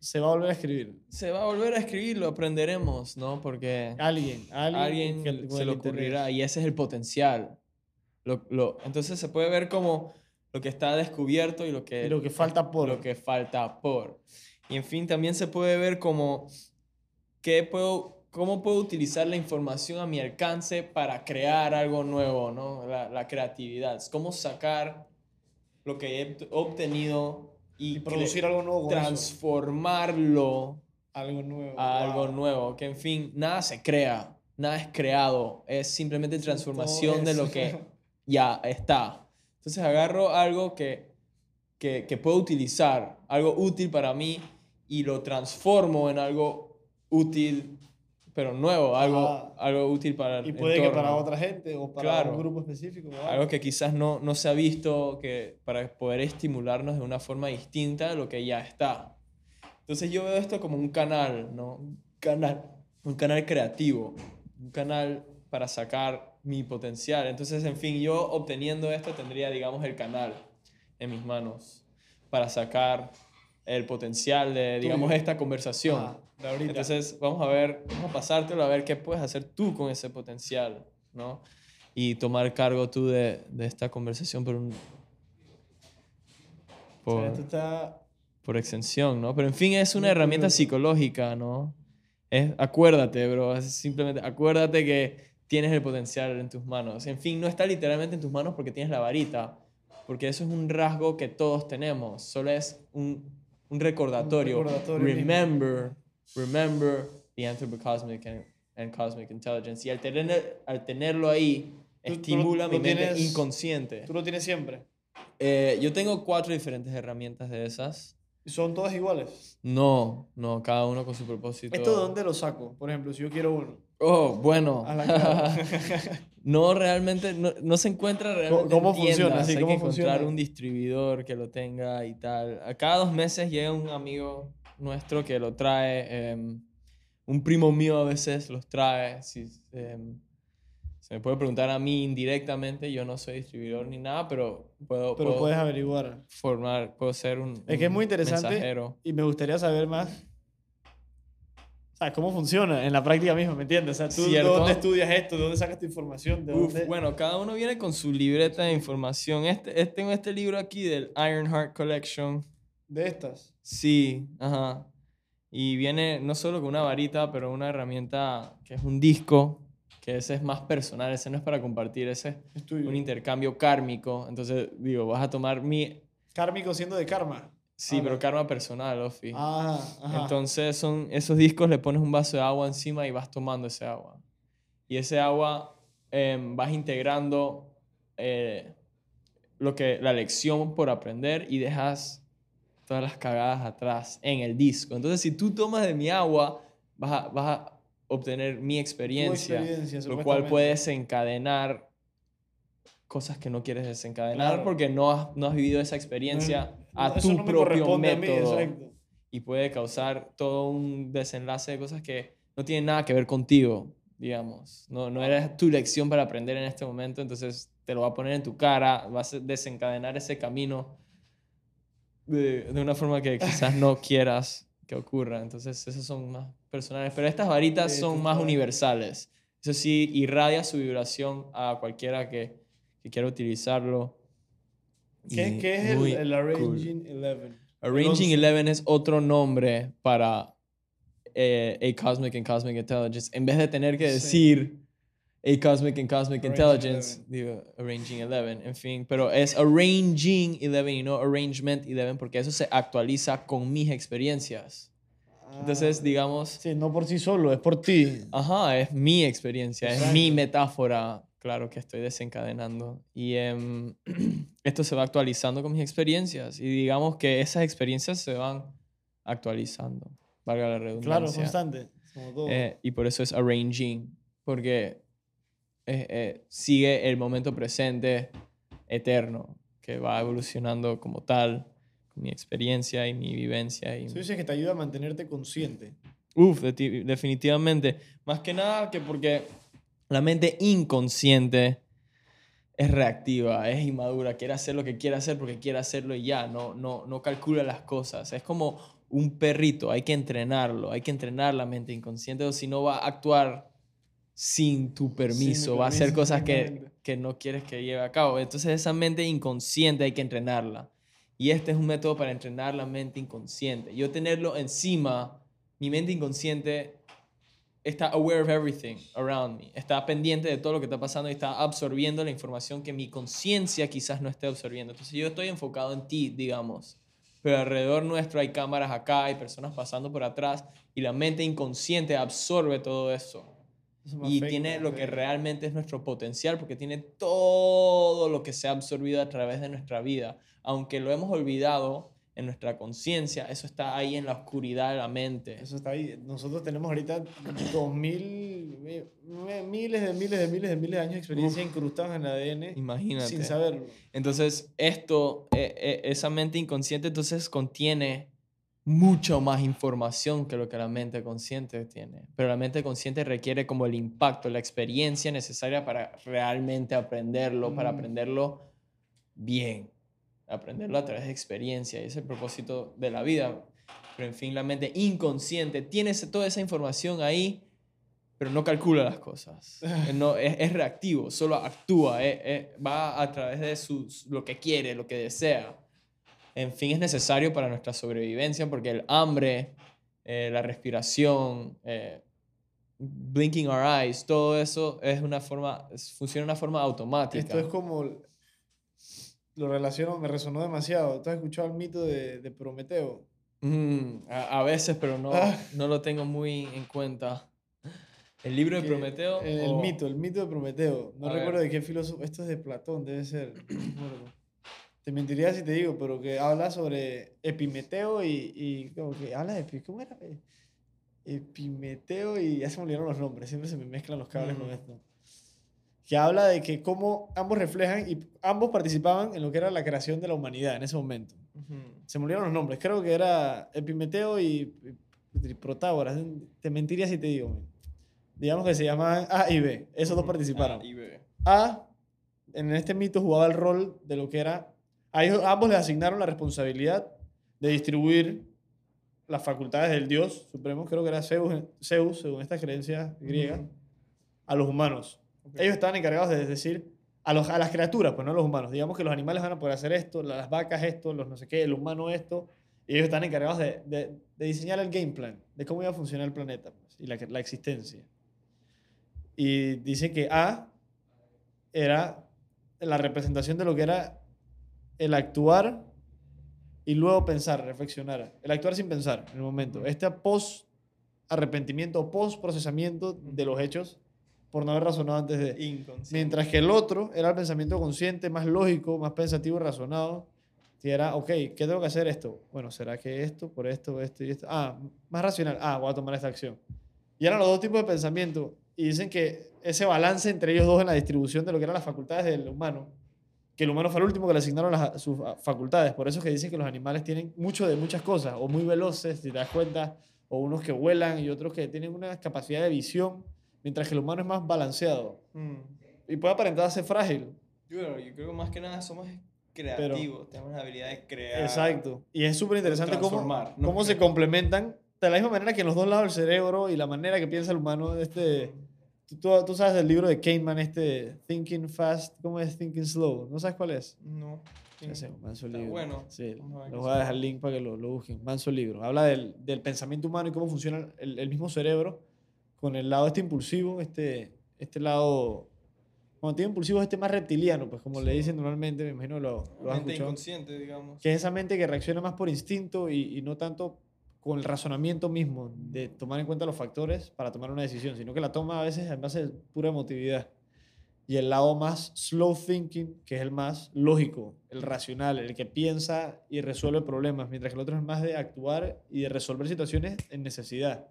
Speaker 2: se va a volver a escribir.
Speaker 3: Se va a volver a escribir, lo aprenderemos, ¿no? Porque
Speaker 2: Alguien, alguien,
Speaker 3: alguien
Speaker 2: que-
Speaker 3: se le
Speaker 2: interés.
Speaker 3: ocurrirá y ese es el potencial. Lo, lo- entonces se puede ver como lo que está descubierto y lo que,
Speaker 2: Y lo que falta por.
Speaker 3: lo que falta por. Y en fin, también se puede ver como qué puedo, cómo puedo utilizar la información a mi alcance para crear algo nuevo, ¿no? La, la creatividad. Cómo sacar lo que he obtenido y,
Speaker 2: Y producir algo nuevo
Speaker 3: transformarlo
Speaker 2: Algo nuevo.
Speaker 3: a algo
Speaker 2: wow.
Speaker 3: nuevo. Que en fin, nada se crea, nada es creado, es simplemente transformación de lo que ya está. Entonces agarro algo que, que, que puedo utilizar, algo útil para mí, y lo transformo en algo útil, pero nuevo, algo,
Speaker 2: Ajá.
Speaker 3: algo útil para el
Speaker 2: Y puede que para otra gente o para
Speaker 3: Claro.
Speaker 2: un grupo específico.
Speaker 3: Algo que quizás no, no se ha visto que, para poder estimularnos de una forma distinta de lo que ya está. Entonces yo veo esto como un canal, ¿no? Un canal, un canal creativo, un canal para sacar mi potencial. Entonces, en fin, yo obteniendo esto tendría, digamos, el canal en mis manos para sacar el potencial de, digamos, esta conversación.
Speaker 2: Ajá, de ahorita.
Speaker 3: Entonces, vamos a ver, vamos a pasártelo a ver qué puedes hacer tú con ese potencial, ¿no? Y tomar cargo tú de, de esta conversación por un...
Speaker 2: O
Speaker 3: Por,
Speaker 2: sea, esto está...
Speaker 3: por extensión, ¿no? Pero en fin, es una
Speaker 2: Muy
Speaker 3: herramienta
Speaker 2: curioso.
Speaker 3: psicológica, ¿no? Es, acuérdate, bro, es simplemente acuérdate que tienes el potencial en tus manos. En fin, no está literalmente en tus manos porque tienes la varita, porque eso es un rasgo que todos tenemos, solo es un, un recordatorio.
Speaker 2: recordatorio mismo.
Speaker 3: remember, remember the anthropocosmic and, and cosmic intelligence. Y al, tener, al tenerlo ahí,
Speaker 2: Tú- tú lo-
Speaker 3: estimula mi
Speaker 2: lo
Speaker 3: mente
Speaker 2: tienes-
Speaker 3: inconsciente.
Speaker 2: Tú lo tienes siempre.
Speaker 3: Eh, yo tengo cuatro diferentes herramientas de esas.
Speaker 2: Son todas iguales.
Speaker 3: No, no, cada uno con su propósito.
Speaker 2: ¿Esto de dónde lo saco? Por ejemplo, si yo quiero uno.
Speaker 3: Oh, bueno.
Speaker 2: A la cara.
Speaker 3: no, realmente, no, no se encuentra realmente
Speaker 2: cómo
Speaker 3: en
Speaker 2: funciona? Sí,
Speaker 3: Hay
Speaker 2: ¿cómo
Speaker 3: que encontrar
Speaker 2: funciona?
Speaker 3: un distribuidor que lo tenga y tal. A cada dos meses llega un amigo nuestro que lo trae. em, un primo mío a veces los trae. Si, em, se me puede preguntar a mí indirectamente. Yo no soy distribuidor ni nada, pero puedo,
Speaker 2: Pero
Speaker 3: puedo
Speaker 2: puedes averiguar.
Speaker 3: formar, puedo ser un,
Speaker 2: Es que es muy interesante.
Speaker 3: mensajero.
Speaker 2: Y me gustaría saber más. O sea, cómo funciona en la práctica misma, ¿me entiendes? O sea, tú
Speaker 3: Cierto.
Speaker 2: dónde estudias esto, de dónde sacas tu información, de
Speaker 3: Uf,
Speaker 2: dónde...
Speaker 3: bueno, cada uno viene con su libreta de información. Este, este- tengo este libro aquí del Ironheart Collection.
Speaker 2: De estas.
Speaker 3: Sí, ajá. Y viene no solo con una varita, pero una herramienta que es un disco, que ese es más personal, ese no es para compartir, ese es
Speaker 2: tuyo.
Speaker 3: un intercambio kármico. Entonces, digo, vas a tomar mi...
Speaker 2: Kármico siendo de karma.
Speaker 3: Sí,
Speaker 2: Ah,
Speaker 3: pero karma personal, Ofi.
Speaker 2: Ajá.
Speaker 3: Entonces, son esos discos, le pones un vaso de agua encima y vas tomando ese agua. Y ese agua em, vas integrando eh, lo que, la lección por aprender y dejas todas las cagadas atrás en el disco. Entonces, si tú tomas de mi agua, vas a, vas a obtener mi experiencia,
Speaker 2: experiencia,
Speaker 3: lo cual puede desencadenar cosas que no quieres desencadenar
Speaker 2: Claro.
Speaker 3: porque no has, no has vivido esa experiencia
Speaker 2: No,
Speaker 3: a tu
Speaker 2: no
Speaker 3: propio
Speaker 2: corresponde a mí,
Speaker 3: método y puede causar todo un desenlace de cosas que no tienen nada que ver contigo, digamos. No, no era tu lección para aprender en este momento, entonces te lo va a poner en tu cara, vas a desencadenar ese camino de, de una forma que quizás no quieras que ocurra. Entonces, esas son más personales. Pero estas varitas
Speaker 2: Sí,
Speaker 3: son más universales. Eso sí, irradia su vibración a cualquiera que, que quiera utilizarlo.
Speaker 2: ¿Qué, qué es el, el
Speaker 3: cool.
Speaker 2: Arranging 11?
Speaker 3: Arranging
Speaker 2: once.
Speaker 3: 11 es otro nombre para eh, A Cosmic and Cosmic Intelligence. En vez de tener que decir Cosmic and Cosmic
Speaker 2: Arranging
Speaker 3: Intelligence, digo Arranging 11, en fin. Pero es Arranging 11 y no Arrangement 11 porque eso se actualiza con mis experiencias. Entonces,
Speaker 2: Ah,
Speaker 3: digamos,
Speaker 2: Sí, no por sí solo, es por ti.
Speaker 3: ajá, es mi experiencia, es
Speaker 2: Exacto.
Speaker 3: mi metáfora, claro, que estoy desencadenando. Y em, esto se va actualizando con mis experiencias. Y digamos que esas experiencias se van actualizando, valga la redundancia.
Speaker 2: Claro, constante. Como todo.
Speaker 3: Eh, y por eso es arranging, porque eh, eh, sigue el momento presente eterno, que va evolucionando como tal, mi experiencia y mi vivencia. Y,
Speaker 2: Tú dices que te ayuda a mantenerte consciente.
Speaker 3: Uf, de- definitivamente. Más que nada que porque la mente inconsciente es reactiva, es inmadura, quiere hacer lo que quiere hacer porque quiere hacerlo y ya, no, no, no calcula las cosas. Es como un perrito, hay que entrenarlo, hay que entrenar la mente inconsciente o si no va a actuar sin tu permiso, va a hacer cosas que, que no quieres que lleve a cabo. Entonces esa mente inconsciente hay que entrenarla. Y este es un método para entrenar la mente inconsciente. Yo tenerlo encima, mi mente inconsciente está aware of everything around me, está pendiente de todo lo que está pasando y está absorbiendo la información que mi conciencia quizás no esté absorbiendo. Entonces yo estoy enfocado en ti, digamos, pero alrededor nuestro hay cámaras acá, hay personas pasando por atrás y la mente inconsciente absorbe todo eso y tiene lo que
Speaker 2: afecta.
Speaker 3: realmente es nuestro potencial, porque tiene todo lo que se ha absorbido a través de nuestra vida. Aunque lo hemos olvidado en nuestra conciencia, eso está ahí en la oscuridad de la mente.
Speaker 2: Eso está ahí. Nosotros tenemos ahorita dos mil, mi- mi- miles de miles de miles de miles de años de experiencia incrustados en el ADN
Speaker 3: Imagínate.
Speaker 2: sin saberlo.
Speaker 3: Entonces, esto, eh, eh, esa mente inconsciente, entonces contiene mucho más información que lo que la mente consciente tiene. Pero la mente consciente requiere como el impacto, la experiencia necesaria para realmente aprenderlo, para
Speaker 2: Mm.
Speaker 3: aprenderlo bien, aprenderlo a través de experiencia. Y es el propósito de la vida. Pero en fin, la mente inconsciente tiene toda esa información ahí, pero no calcula las cosas. No, es, es reactivo, solo actúa, eh, eh, va a través de sus, lo que quiere, lo que desea. En fin, es necesario para nuestra sobrevivencia porque el hambre, eh, la respiración, eh, blinking our eyes, todo eso es una forma, funciona de una forma automática.
Speaker 2: Esto es como. Lo relaciono, me resonó demasiado. ¿Tú has escuchado el mito de, de Prometeo?
Speaker 3: Mm, a, a veces, pero no,
Speaker 2: Ah.
Speaker 3: no lo tengo muy en cuenta. El libro de
Speaker 2: Que-
Speaker 3: Prometeo.
Speaker 2: El, el
Speaker 3: o-
Speaker 2: mito, el mito de Prometeo. No
Speaker 3: A
Speaker 2: recuerdo
Speaker 3: ver.
Speaker 2: de qué filósofo. Esto es de Platón, debe ser. no. Te mentiría si te digo, pero que habla sobre Epimeteo y, y como que habla de. ¿Cómo era? Eh, Epimeteo y ya se me olvidaron los nombres, siempre se me mezclan los cables con
Speaker 3: Ujú.
Speaker 2: esto. Que habla de que cómo ambos reflejan y ambos participaban en lo que era la creación de la humanidad en ese momento.
Speaker 3: Ujú.
Speaker 2: Se me olvidaron los nombres, creo que era Epimeteo y, y Protágoras. Te mentiría si te digo. man. Digamos que se llamaban A y B, esos dos
Speaker 3: Ujú.
Speaker 2: participaron.
Speaker 3: Ah, y B.
Speaker 2: A, en este mito, jugaba el rol de lo que era. A ellos ambos les asignaron la responsabilidad de distribuir las facultades del dios supremo, creo que era Zeus, Zeus según esta creencia griega,
Speaker 3: Ujú.
Speaker 2: a los humanos. Ellos estaban encargados de decir a, los, a las criaturas, pues no a los humanos. Digamos que los animales van a poder hacer esto, las vacas esto, los no sé qué, el humano esto. Y ellos están encargados de, de- de diseñar el game plan, de cómo iba a funcionar el planeta pues, y la, la existencia. Y dice que A era la representación de lo que era el actuar y luego pensar, reflexionar. El actuar sin pensar en el momento. Este post arrepentimiento, post procesamiento de los hechos por no haber razonado antes de.
Speaker 3: Inconsciente.
Speaker 2: Mientras que el otro era el pensamiento consciente, más lógico, más pensativo y razonado. Que era, ok, ¿qué tengo que hacer esto? Bueno, ¿será que esto, por esto, esto y esto? Ah, más racional. Ah, voy a tomar esta acción. Y eran los dos tipos de pensamiento. Y dicen que ese balance entre ellos dos en la distribución de lo que eran las facultades del humano, que el humano fue el último que le asignaron las, sus facultades. Por eso es que dicen que los animales tienen mucho de muchas cosas, o muy veloces, si te das cuenta, o unos que vuelan y otros que tienen una capacidad de visión, mientras que el humano es más balanceado.
Speaker 3: Mm.
Speaker 2: Y puede aparentar ser frágil.
Speaker 3: Yo, yo creo que más que nada somos creativos, tenemos la habilidad de crear.
Speaker 2: Exacto. Y es súper interesante cómo,
Speaker 3: ¿no?
Speaker 2: cómo se complementan de la misma manera que en los dos lados del cerebro y la manera que piensa el humano. Este, tú, tú- sabes del libro de Kahneman, este Thinking Fast, ¿cómo es Thinking Slow? ¿No sabes cuál es?
Speaker 3: No.
Speaker 2: Ese, manso
Speaker 3: Está
Speaker 2: libro.
Speaker 3: bueno.
Speaker 2: Sí, les voy a dejar el link para que lo, lo busquen. Manso libro. Habla del, del pensamiento humano y cómo funciona el, el mismo cerebro con el lado este impulsivo, este, este lado... Cuando tiene impulsivo es este más reptiliano, pues como le
Speaker 3: Sí.
Speaker 2: dicen normalmente, me imagino lo, lo has
Speaker 3: Mente
Speaker 2: escuchado.
Speaker 3: inconsciente, digamos.
Speaker 2: Que es esa mente que reacciona más por instinto y, y no tanto con el razonamiento mismo de tomar en cuenta los factores para tomar una decisión, sino que la toma a veces en base de pura emotividad. Y el lado más slow thinking, que es el más lógico, el racional, el que piensa y resuelve problemas, mientras que el otro es más de actuar y de resolver situaciones en necesidad.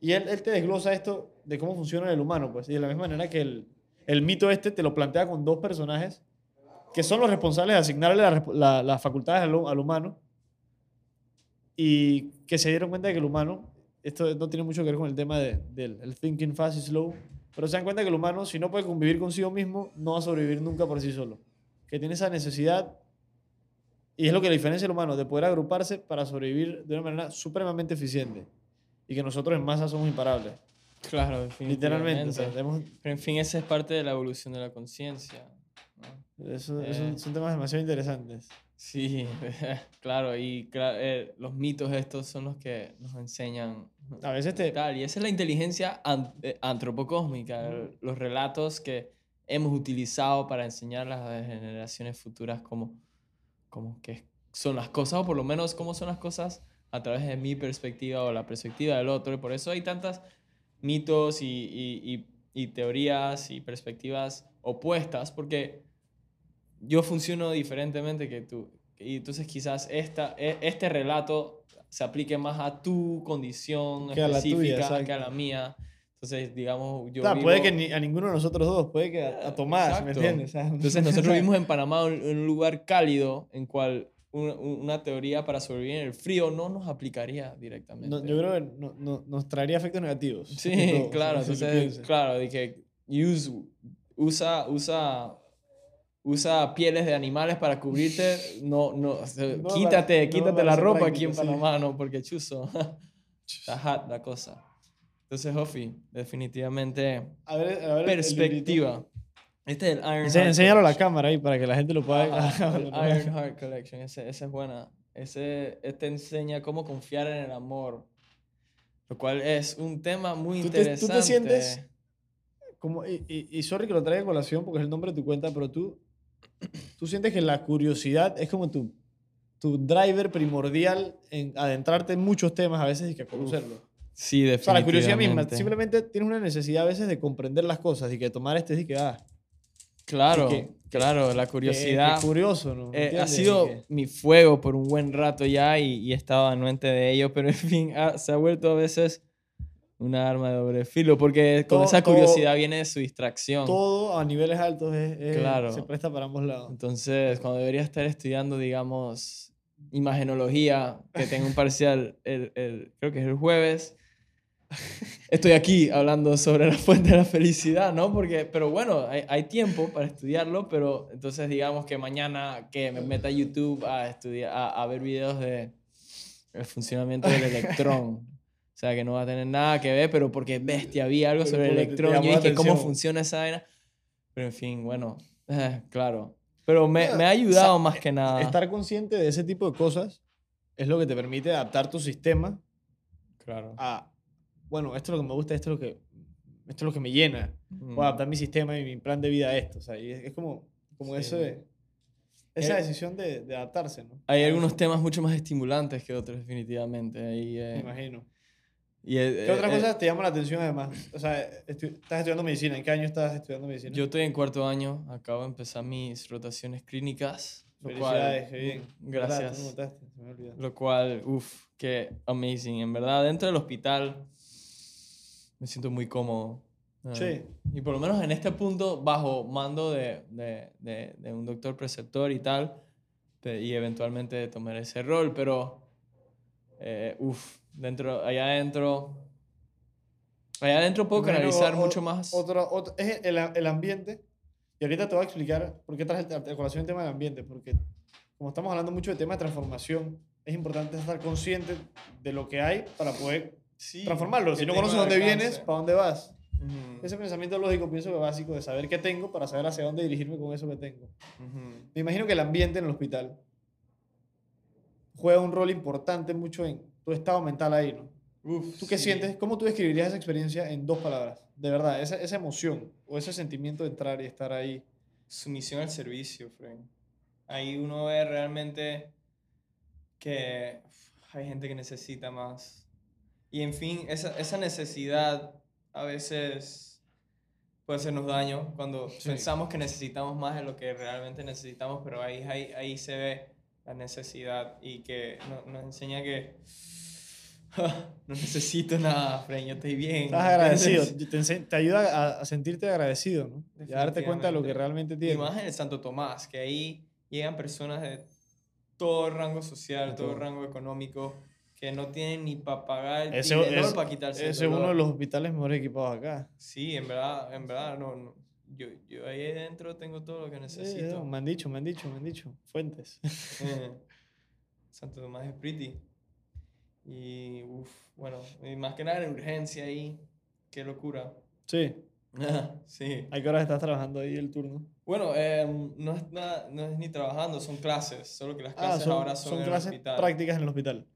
Speaker 2: Y él, él te desglosa esto de cómo funciona el humano, pues, y de la misma manera que el, el mito este te lo plantea con dos personajes que son los responsables de asignarle las facultades al, al humano, y que se dieron cuenta de que el humano, esto no tiene mucho que ver con el tema de- del el thinking fast y slow, pero se dan cuenta que el humano, si no puede convivir consigo mismo, no va a sobrevivir nunca por sí solo. Que tiene esa necesidad, y es lo que le diferencia al humano, de poder agruparse para sobrevivir de una manera supremamente eficiente. Y que nosotros en masa somos imparables.
Speaker 3: Claro,
Speaker 2: Literalmente. o sea, tenemos-
Speaker 3: Pero en fin, esa es parte de la evolución de la conciencia. ¿no?
Speaker 2: eso-
Speaker 3: Eh.
Speaker 2: eso son temas demasiado interesantes.
Speaker 3: Sí, claro, y eh, los mitos estos son los que nos enseñan.
Speaker 2: A veces te,
Speaker 3: Tal, y esa es la inteligencia eh, antropocósmica, el- los relatos que hemos utilizado para enseñar a las generaciones futuras cómo, cómo que son las cosas, o por lo menos cómo son las cosas a través de mi perspectiva o la perspectiva del otro. Y por eso hay tantas mitos y, y- y- y teorías y perspectivas opuestas, porque yo funciono diferentemente que tú. Y entonces quizás esta, e- este relato se aplique más a tu condición
Speaker 2: Que a la tuya,
Speaker 3: específica que a la mía. Entonces, digamos, yo
Speaker 2: Claro, puede
Speaker 3: vivo-
Speaker 2: que ni- a ninguno de nosotros dos, puede que a, a Tomás, ¿me
Speaker 3: Exacto.
Speaker 2: entiendes? O sea,
Speaker 3: Entonces nosotros vivimos en Panamá en un lugar cálido en cual una, una teoría para sobrevivir en el frío no nos aplicaría directamente.
Speaker 2: No, yo creo que no- no- nos traería efectos negativos.
Speaker 3: Sí, claro. Entonces, claro, de que use, usa, usa, usa pieles de animales para cubrirte. No, no, o sea,
Speaker 2: No,
Speaker 3: quítate,
Speaker 2: no
Speaker 3: quítate la ropa aquí en
Speaker 2: sí.
Speaker 3: Panamá, ¿no? Porque chuzo. Está hot la cosa. Entonces, Jofi, definitivamente
Speaker 2: A ver, a ver el- el
Speaker 3: perspectiva. Este es el Iron
Speaker 2: Ense-
Speaker 3: Heart
Speaker 2: Enséñalo a la cámara ahí para que la gente lo pueda
Speaker 3: Ajá, el
Speaker 2: lo pueda-
Speaker 3: Iron Heart Collection, ese, esa es buena. Ese este enseña cómo confiar en el amor, lo cual es un tema muy
Speaker 2: ¿Tú te- tú te
Speaker 3: interesante.
Speaker 2: sientes- Como, y, y, y sorry que lo traiga a colación porque es el nombre de tu cuenta, pero tú, tú sientes que la curiosidad es como tu, tu driver primordial en adentrarte en muchos temas a veces y que conocerlo.
Speaker 3: Sí,
Speaker 2: O sea,
Speaker 3: definitivamente.
Speaker 2: la curiosidad misma, simplemente tienes una necesidad a veces de comprender las cosas y que tomar este y que, ah,
Speaker 3: Claro,
Speaker 2: que-
Speaker 3: claro, la curiosidad
Speaker 2: que curioso, ¿no?
Speaker 3: eh, ha sido
Speaker 2: que-
Speaker 3: mi fuego por un buen rato ya y, y he estado anuente de ello, pero en fin, ha- se ha vuelto a veces una arma de doble filo porque con
Speaker 2: Todo-
Speaker 3: esa
Speaker 2: todo-
Speaker 3: curiosidad viene su distracción.
Speaker 2: todo a niveles altos es, es-
Speaker 3: Claro.
Speaker 2: se presta para ambos lados.
Speaker 3: Entonces, cuando debería estar estudiando, digamos, imagenología, que tengo un parcial, el, el- creo que es el jueves, estoy aquí hablando sobre la fuente de la felicidad, ¿no? Porque, pero bueno, hay, hay tiempo para estudiarlo, pero entonces digamos que mañana que me meta a YouTube a, estudiar, a, a ver videos de el funcionamiento del electrón. O sea, que no va a tener nada que ver, pero porque bestia, vi algo sobre el electrón, yo dije, ¿cómo funciona esa vaina? Pero en fin, bueno, eh, claro. Pero me, me ha ayudado
Speaker 2: sa-
Speaker 3: más que nada.
Speaker 2: Estar consciente de ese tipo de cosas es lo que te permite adaptar tu sistema
Speaker 3: Claro.
Speaker 2: a, bueno, esto es lo que me gusta, esto es lo que, esto es lo que me llena.
Speaker 3: Mm.
Speaker 2: A adaptar mi sistema y mi plan de vida a esto. O sea, y es, es como, como
Speaker 3: Sí.
Speaker 2: eso de, esa
Speaker 3: Eh,
Speaker 2: decisión de, de adaptarse, ¿no?
Speaker 3: Hay algunos temas mucho más estimulantes que otros, definitivamente.
Speaker 2: Me
Speaker 3: eh,
Speaker 2: imagino.
Speaker 3: Y, eh,
Speaker 2: ¿Qué otras
Speaker 3: eh,
Speaker 2: cosas te llaman la atención además? O sea, estu- estás estudiando medicina. ¿En qué año estás estudiando medicina?
Speaker 3: Yo estoy en cuarto año, acabo de empezar mis rotaciones clínicas. Lo cual,
Speaker 2: bien.
Speaker 3: Gracias.
Speaker 2: me.
Speaker 3: Lo cual, uff, qué amazing. En verdad, dentro del hospital me siento muy cómodo. Eh,
Speaker 2: Sí.
Speaker 3: Y por lo menos en este punto, bajo mando de, de, de, de un doctor preceptor y tal, y eventualmente tomar ese rol, pero, eh, uff, dentro, allá adentro, allá adentro puedo canalizar
Speaker 2: o-
Speaker 3: mucho más.
Speaker 2: Otro, otro- es el, el ambiente. Y ahorita te voy a explicar por qué traje a colación el tema del ambiente. Porque como estamos hablando mucho de tema de transformación, es importante estar consciente de lo que hay para poder
Speaker 3: Sí,
Speaker 2: transformarlo. Si no conoces dónde
Speaker 3: alcance.
Speaker 2: vienes, ¿para dónde vas?
Speaker 3: Ujú,
Speaker 2: Ese pensamiento lógico pienso que básico de saber qué tengo para saber hacia dónde dirigirme con eso que tengo.
Speaker 3: ujú.
Speaker 2: Me imagino que el ambiente en el hospital juega un rol importante mucho en tu estado mental ahí, ¿no?
Speaker 3: Uf,
Speaker 2: ¿Tú qué
Speaker 3: sí.
Speaker 2: sientes? ¿Cómo tú describirías esa experiencia en dos palabras? De verdad, esa, esa emoción o ese sentimiento de entrar y estar ahí.
Speaker 3: Sumisión al servicio, Frank. Ahí uno ve realmente que uf, hay gente que necesita más. Y en fin, esa, esa necesidad a veces puede hacernos daño cuando
Speaker 2: Sí.
Speaker 3: pensamos que necesitamos más de lo que realmente necesitamos, pero ahí, ahí, ahí se ve la necesidad y que no- nos enseña que no necesito nada, Frank, yo estoy bien.
Speaker 2: Estás agradecido. Te, te ayuda a, a sentirte agradecido, ¿no? Y a darte cuenta de lo que realmente
Speaker 3: Y
Speaker 2: tienes.
Speaker 3: más en el Santo Tomás, que ahí llegan personas de todo rango social, todo
Speaker 2: todo.
Speaker 3: rango económico, que no tienen ni para pagar el
Speaker 2: es-
Speaker 3: para quitarse
Speaker 2: ese es uno de los hospitales mejor equipados acá.
Speaker 3: Sí, en verdad, en verdad, no, no. Yo, yo ahí adentro tengo todo lo que necesito.
Speaker 2: me han dicho, me han dicho, me han dicho. Fuentes.
Speaker 3: Eh, Santo Tomás es pretty. Y, uff, bueno, y más que nada en urgencia ahí. Qué locura.
Speaker 2: Sí.
Speaker 3: sí.
Speaker 2: ¿A qué horas estás trabajando ahí el turno?
Speaker 3: Bueno, em, no, es nada, no es ni trabajando, son clases. Solo que las
Speaker 2: Ah,
Speaker 3: clases
Speaker 2: son,
Speaker 3: ahora son,
Speaker 2: son
Speaker 3: en el
Speaker 2: clases
Speaker 3: hospital.
Speaker 2: prácticas en el hospital.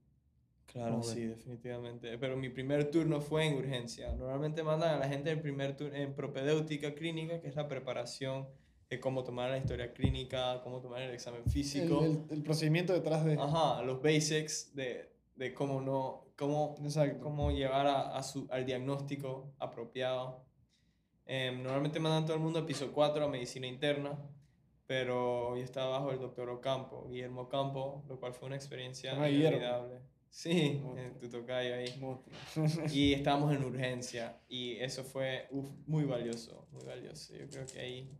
Speaker 3: Claro, sí, definitivamente. Pero mi primer turno fue en urgencia. Normalmente mandan a la gente el primer turno en propedéutica clínica, que es la preparación de cómo tomar la historia clínica, cómo tomar el examen físico.
Speaker 2: el- el procedimiento detrás de...
Speaker 3: Ajá, los basics de, de cómo no, cómo,
Speaker 2: Exacto.
Speaker 3: cómo llevar a, a su, al diagnóstico apropiado. Em, normalmente mandan todo el mundo a piso 4 a medicina interna, pero yo estaba bajo el doctor Ocampo, Guillermo Ocampo, lo cual fue una experiencia
Speaker 2: Ah,
Speaker 3: inolvidable. Sí,
Speaker 2: Monstruo.
Speaker 3: tu tocayo ahí.
Speaker 2: Monstruo.
Speaker 3: Y estábamos en urgencia y eso fue uf, muy valioso, muy valioso. Yo creo que ahí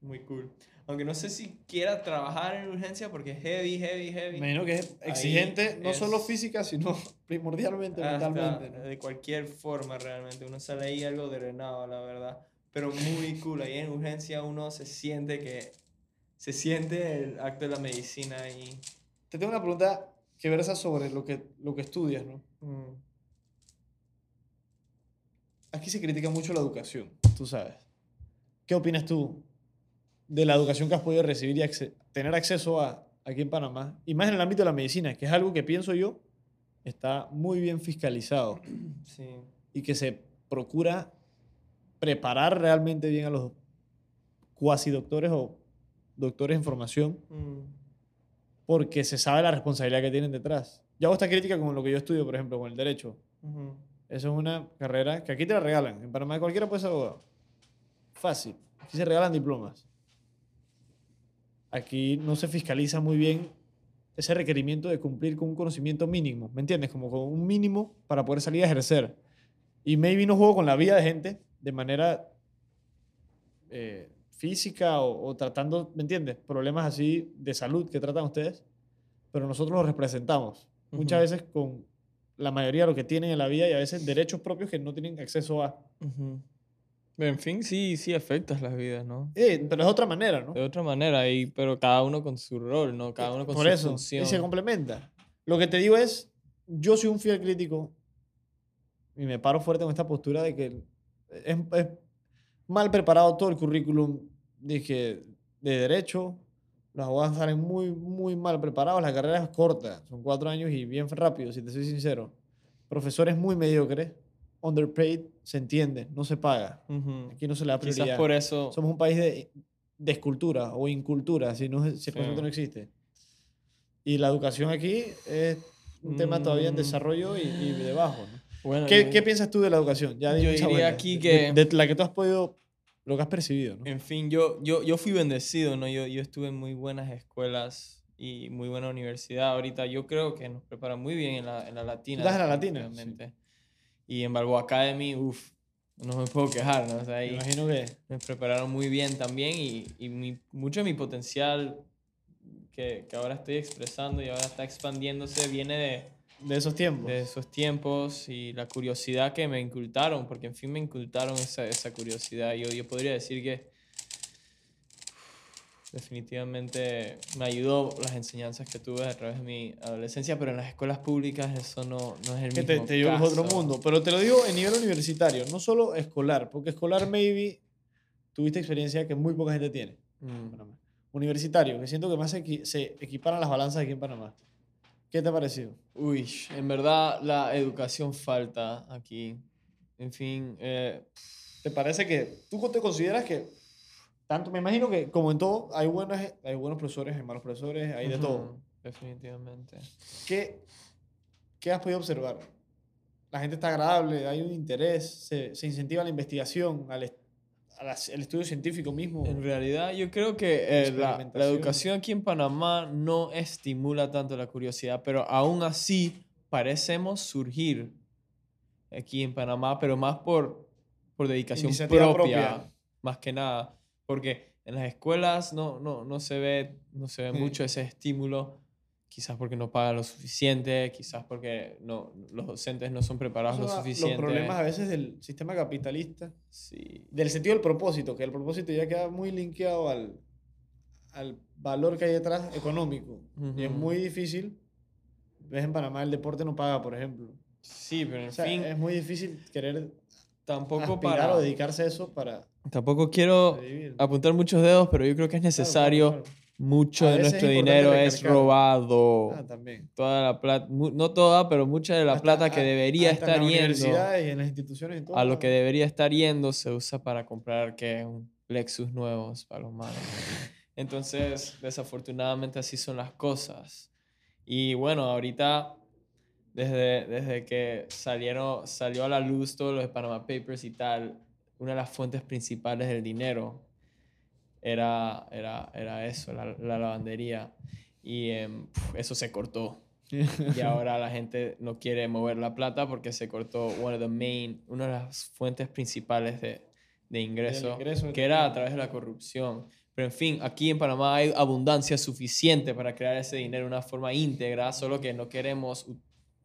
Speaker 3: muy cool. Aunque no sé si quiera trabajar en urgencia porque es heavy, heavy, heavy.
Speaker 2: Imagino que es
Speaker 3: Ahí
Speaker 2: exigente, no solo física, sino primordialmente
Speaker 3: Hasta
Speaker 2: mentalmente. ¿no?
Speaker 3: de cualquier forma realmente. Uno sale ahí algo drenado, la verdad. Pero muy cool. Ahí en urgencia uno se siente que... Se siente el acto de la medicina y...
Speaker 2: Te tengo una pregunta que versa sobre lo que, lo que estudias, ¿no?
Speaker 3: mm,
Speaker 2: Aquí se critica mucho la educación, tú sabes. ¿Qué opinas tú de la educación que has podido recibir y acce- tener acceso a aquí en Panamá? Y más en el ámbito de la medicina, que es algo que pienso yo está muy bien fiscalizado
Speaker 3: sí.
Speaker 2: y que se procura preparar realmente bien a los cuasi doctores o doctores en formación
Speaker 3: Mm,
Speaker 2: porque se sabe la responsabilidad que tienen detrás. Yo hago esta crítica con lo que yo estudio, por ejemplo, con el derecho.
Speaker 3: ujú.
Speaker 2: Eso es una carrera que aquí te la regalan. En Panamá cualquiera puede ser abogado. Fácil. Aquí se regalan diplomas. Aquí no se fiscaliza muy bien ese requerimiento de cumplir con un conocimiento mínimo. ¿Me entiendes? Como con un mínimo para poder salir a ejercer. Y maybe no juego con la vida de gente de manera eh, física o, o tratando, ¿me entiendes? Problemas así de salud que tratan ustedes. Pero nosotros los representamos. Muchas veces con la mayoría de lo que tienen en la vida y a veces derechos propios que no tienen acceso a.
Speaker 3: Ujú. Pero en fin, sí, sí afectas las vidas, ¿no?
Speaker 2: Eh, pero es otra manera, ¿no?
Speaker 3: De otra manera, y, pero cada uno con su rol, ¿no? Cada uno con
Speaker 2: Por
Speaker 3: su
Speaker 2: eso,
Speaker 3: función.
Speaker 2: y se complementa. Lo que te digo es, yo soy un fiel crítico y me paro fuerte con esta postura de que es, es mal preparado todo el currículum dije, de derecho. Los abogados salen muy, muy mal preparados. La carrera es corta, son cuatro años y bien rápido, si te soy sincero. Profesores muy mediocres, underpaid, se entiende, no se paga. Aquí no se le da prioridad.
Speaker 3: Quizás por eso...
Speaker 2: Somos un país de descultura o incultura, si, no, si el concepto
Speaker 3: Sí.
Speaker 2: no existe. Y la educación aquí es un tema todavía en
Speaker 3: Mm.
Speaker 2: desarrollo y, y de bajo. ¿no?
Speaker 3: Bueno,
Speaker 2: ¿Qué,
Speaker 3: yo-
Speaker 2: qué piensas tú de la educación? Ya
Speaker 3: Yo diría aquí
Speaker 2: De-
Speaker 3: que-
Speaker 2: De, la que tú has podido, lo que has percibido. ¿no?
Speaker 3: En fin, yo, yo, yo fui bendecido, ¿no? Yo, yo estuve en muy buenas escuelas y muy buena universidad. Ahorita yo creo que nos preparan muy bien en la, en la latina.
Speaker 2: estás en la latina?
Speaker 3: definitivamente. Y en Balboa Academy, uff, no me puedo quejar, ¿no? O sea,
Speaker 2: Me
Speaker 3: ahí
Speaker 2: imagino que...
Speaker 3: me prepararon muy bien también y, y mi- mucho de mi potencial que, que ahora estoy expresando y ahora está expandiéndose viene de,
Speaker 2: De esos tiempos.
Speaker 3: de esos tiempos y la curiosidad que me incultaron, porque en fin me incultaron esa, esa curiosidad. Yo, yo podría decir que definitivamente me ayudó las enseñanzas que tuve a través de mi adolescencia, pero en las escuelas públicas eso no, no es el
Speaker 2: que
Speaker 3: mismo
Speaker 2: te, te que es otro mundo. Pero te lo digo en nivel universitario, no solo escolar, porque escolar maybe tuviste experiencia que muy poca gente tiene.
Speaker 3: Mm.
Speaker 2: Universitario, que siento que más se, equi- se equiparan las balanzas aquí en Panamá. ¿Qué te ha parecido?
Speaker 3: Uy, en verdad la educación falta aquí. En fin, eh,
Speaker 2: ¿Te parece que tú te consideras que tanto, me imagino que como en todo, hay buenos, hay buenos profesores, hay malos profesores, hay de todo.
Speaker 3: ujú, Definitivamente.
Speaker 2: ¿Qué, ¿Qué has podido observar? La gente está agradable, hay un interés, se, se incentiva la investigación, al, el estudio científico mismo.
Speaker 3: En realidad, yo creo que eh, la, la educación aquí en Panamá no estimula tanto la curiosidad, pero aún así parecemos surgir aquí en Panamá, pero más por, por dedicación propia,
Speaker 2: propia.
Speaker 3: más que nada, porque en las escuelas no, no, no se ve, no se ve
Speaker 2: Sí.
Speaker 3: mucho ese estímulo quizás porque no pagan lo suficiente, quizás porque no, los docentes no son preparados lo suficiente.
Speaker 2: Los problemas a veces del sistema capitalista,
Speaker 3: Sí,
Speaker 2: del sentido del propósito, que el propósito ya queda muy linkeado al, al valor que hay detrás económico. Y es muy difícil. Ves en Panamá el deporte no paga, por ejemplo.
Speaker 3: sí, pero en
Speaker 2: O sea,
Speaker 3: fin,
Speaker 2: es muy difícil querer
Speaker 3: tampoco para...
Speaker 2: o dedicarse a eso para
Speaker 3: Tampoco quiero apuntar muchos dedos, pero yo creo que es
Speaker 2: Claro, claro,
Speaker 3: necesario.
Speaker 2: claro.
Speaker 3: Mucho
Speaker 2: A
Speaker 3: de nuestro dinero es robado.
Speaker 2: Ah, también.
Speaker 3: Toda la plata, no toda, pero mucha de la
Speaker 2: Hasta-
Speaker 3: plata que
Speaker 2: a-
Speaker 3: debería estar
Speaker 2: en las
Speaker 3: yendo
Speaker 2: universidades y en las instituciones. en todos
Speaker 3: a lo que debería estar yendo se usa para comprar que un Lexus nuevos para los malos. Entonces, desafortunadamente así son las cosas. Y bueno, ahorita desde, desde que salieron, salió a la luz todo lo de Panama Papers y tal, una de las fuentes principales del dinero era, era, era eso, la, la lavandería. Y em, eso se cortó. Y ahora la gente no quiere mover la plata porque se cortó one of the main, una de las fuentes principales de, de ingreso, que era a través de la corrupción. Pero en fin, aquí en Panamá hay abundancia suficiente para crear ese dinero de una forma íntegra, solo que no queremos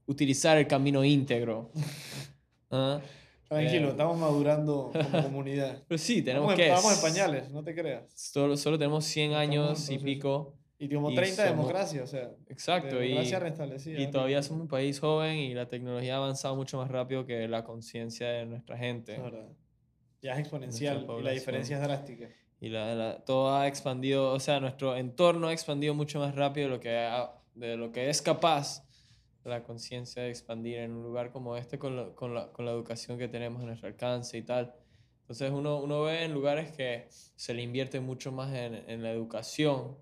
Speaker 3: utilizar el camino íntegro. ¿Ah?
Speaker 2: Tranquilo,
Speaker 3: Eh.
Speaker 2: estamos madurando como comunidad.
Speaker 3: Pero sí, tenemos
Speaker 2: Vamos en-
Speaker 3: que...
Speaker 2: Vamos en pañales, no te creas.
Speaker 3: Solo, solo tenemos 100
Speaker 2: Estamos en
Speaker 3: años y pico.
Speaker 2: Y
Speaker 3: Y
Speaker 2: 30
Speaker 3: somos-
Speaker 2: democracia, o sea.
Speaker 3: Exacto. Y,
Speaker 2: democracia restablecida.
Speaker 3: y todavía somos un país joven y la tecnología ha avanzado mucho más rápido que la conciencia de nuestra gente.
Speaker 2: Es verdad. Ya es exponencial y la diferencia es drástica.
Speaker 3: Y la, la- todo ha expandido, o sea, nuestro entorno ha expandido mucho más rápido de lo que, ha- de lo que es capaz la conciencia de expandir en un lugar como este con, la- con, la, con la educación que tenemos a nuestro alcance y tal. Entonces uno, uno ve en lugares que se le invierte mucho más en, en la educación